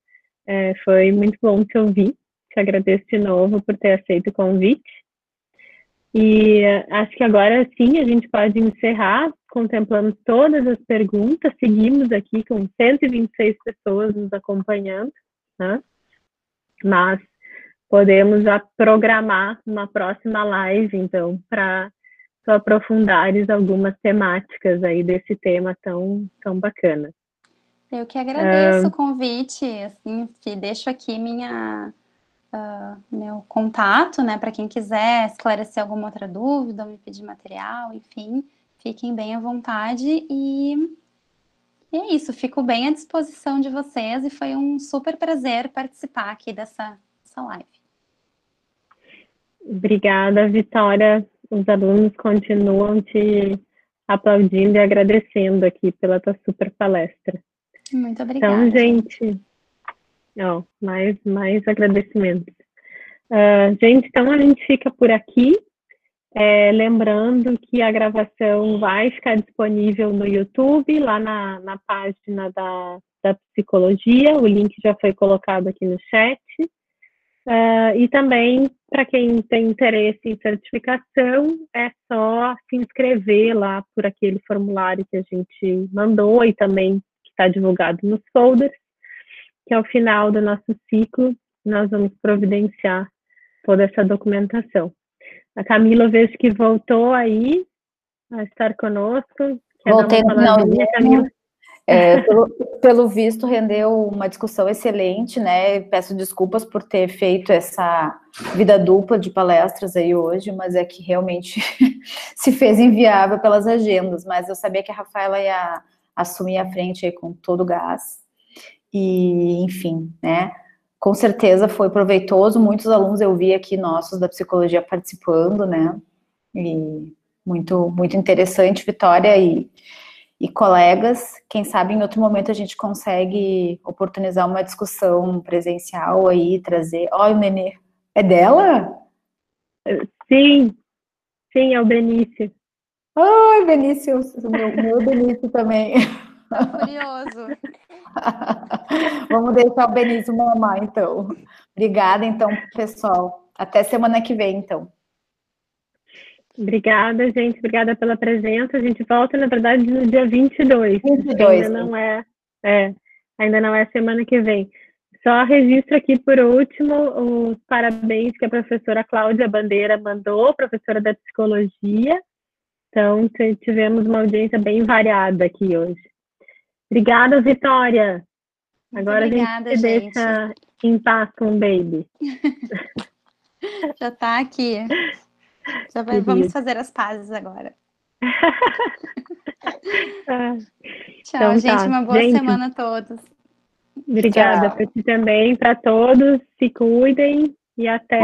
Speaker 1: É, foi muito bom te ouvir. Te agradeço de novo por ter aceito o convite. E acho que agora sim a gente pode encerrar, contemplando todas as perguntas. Seguimos aqui com 126 pessoas nos acompanhando, né? mas podemos já programar uma próxima live, então, para aprofundares algumas temáticas aí desse tema tão, tão bacana.
Speaker 3: Eu que agradeço uh, o convite, assim, que deixo aqui minha uh, meu contato, né, para quem quiser esclarecer alguma outra dúvida, me pedir material, enfim, fiquem bem à vontade e, e é isso, fico bem à disposição de vocês e foi um super prazer participar aqui dessa, dessa live.
Speaker 1: Obrigada, Vitória. Os alunos continuam te aplaudindo e agradecendo aqui pela tua super palestra.
Speaker 3: Muito obrigada.
Speaker 1: Então, gente, Oh, mais, mais agradecimentos. Uh, gente, então a gente fica por aqui. É, lembrando que a gravação vai ficar disponível no YouTube, lá na, na página da, da psicologia. O link já foi colocado aqui no chat. Uh, e também, para quem tem interesse em certificação, é só se inscrever lá por aquele formulário que a gente mandou e também está divulgado nos folders que ao final do nosso ciclo nós vamos providenciar toda essa documentação. A Camila, vejo que voltou aí a estar conosco.
Speaker 2: Voltei no finalzinho. É, pelo, pelo, visto, rendeu uma discussão excelente, né? Peço desculpas por ter feito essa vida dupla de palestras aí hoje, mas é que realmente se fez inviável pelas agendas. Mas eu sabia que a Rafaela ia assumir a frente aí com todo o gás e enfim, né? Com certeza foi proveitoso. Muitos alunos eu vi aqui nossos da psicologia participando, né? E muito, muito interessante, Vitória e, e colegas. Quem sabe em outro momento a gente consegue oportunizar uma discussão presencial aí, trazer. Olha, o Nenê, é dela?
Speaker 1: Sim, sim, é o Benício.
Speaker 2: Ai, Benício, meu, meu Benício também.
Speaker 3: Curioso.
Speaker 2: Vamos deixar o Benício mamar, então. Obrigada, então, pessoal. Até semana que vem, então.
Speaker 1: Obrigada, gente. Obrigada pela presença. A gente volta, na verdade, no dia 22. 22 ainda não é, é, ainda não é semana que vem. Só registro aqui, por último, os parabéns que a professora Cláudia Bandeira mandou, professora da psicologia. Então, tivemos uma audiência bem variada aqui hoje. Obrigada, Vitória. Agora Obrigada, a gente, gente deixa em paz com o baby.
Speaker 3: Já está aqui. Já vai, vamos fazer as pazes agora. Tchau, então, gente. Tá. Uma boa gente, semana a todos.
Speaker 1: Obrigada para ti também, para todos. Se cuidem e até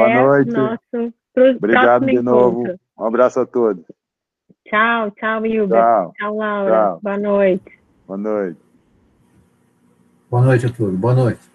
Speaker 1: nosso
Speaker 5: Obrigado de encontro. novo. Um abraço a todos.
Speaker 1: Tchau, tchau, Hilbert. Tchau, tchau Laura. Tchau. Boa noite.
Speaker 5: Boa noite.
Speaker 6: Boa noite a todos. Boa noite.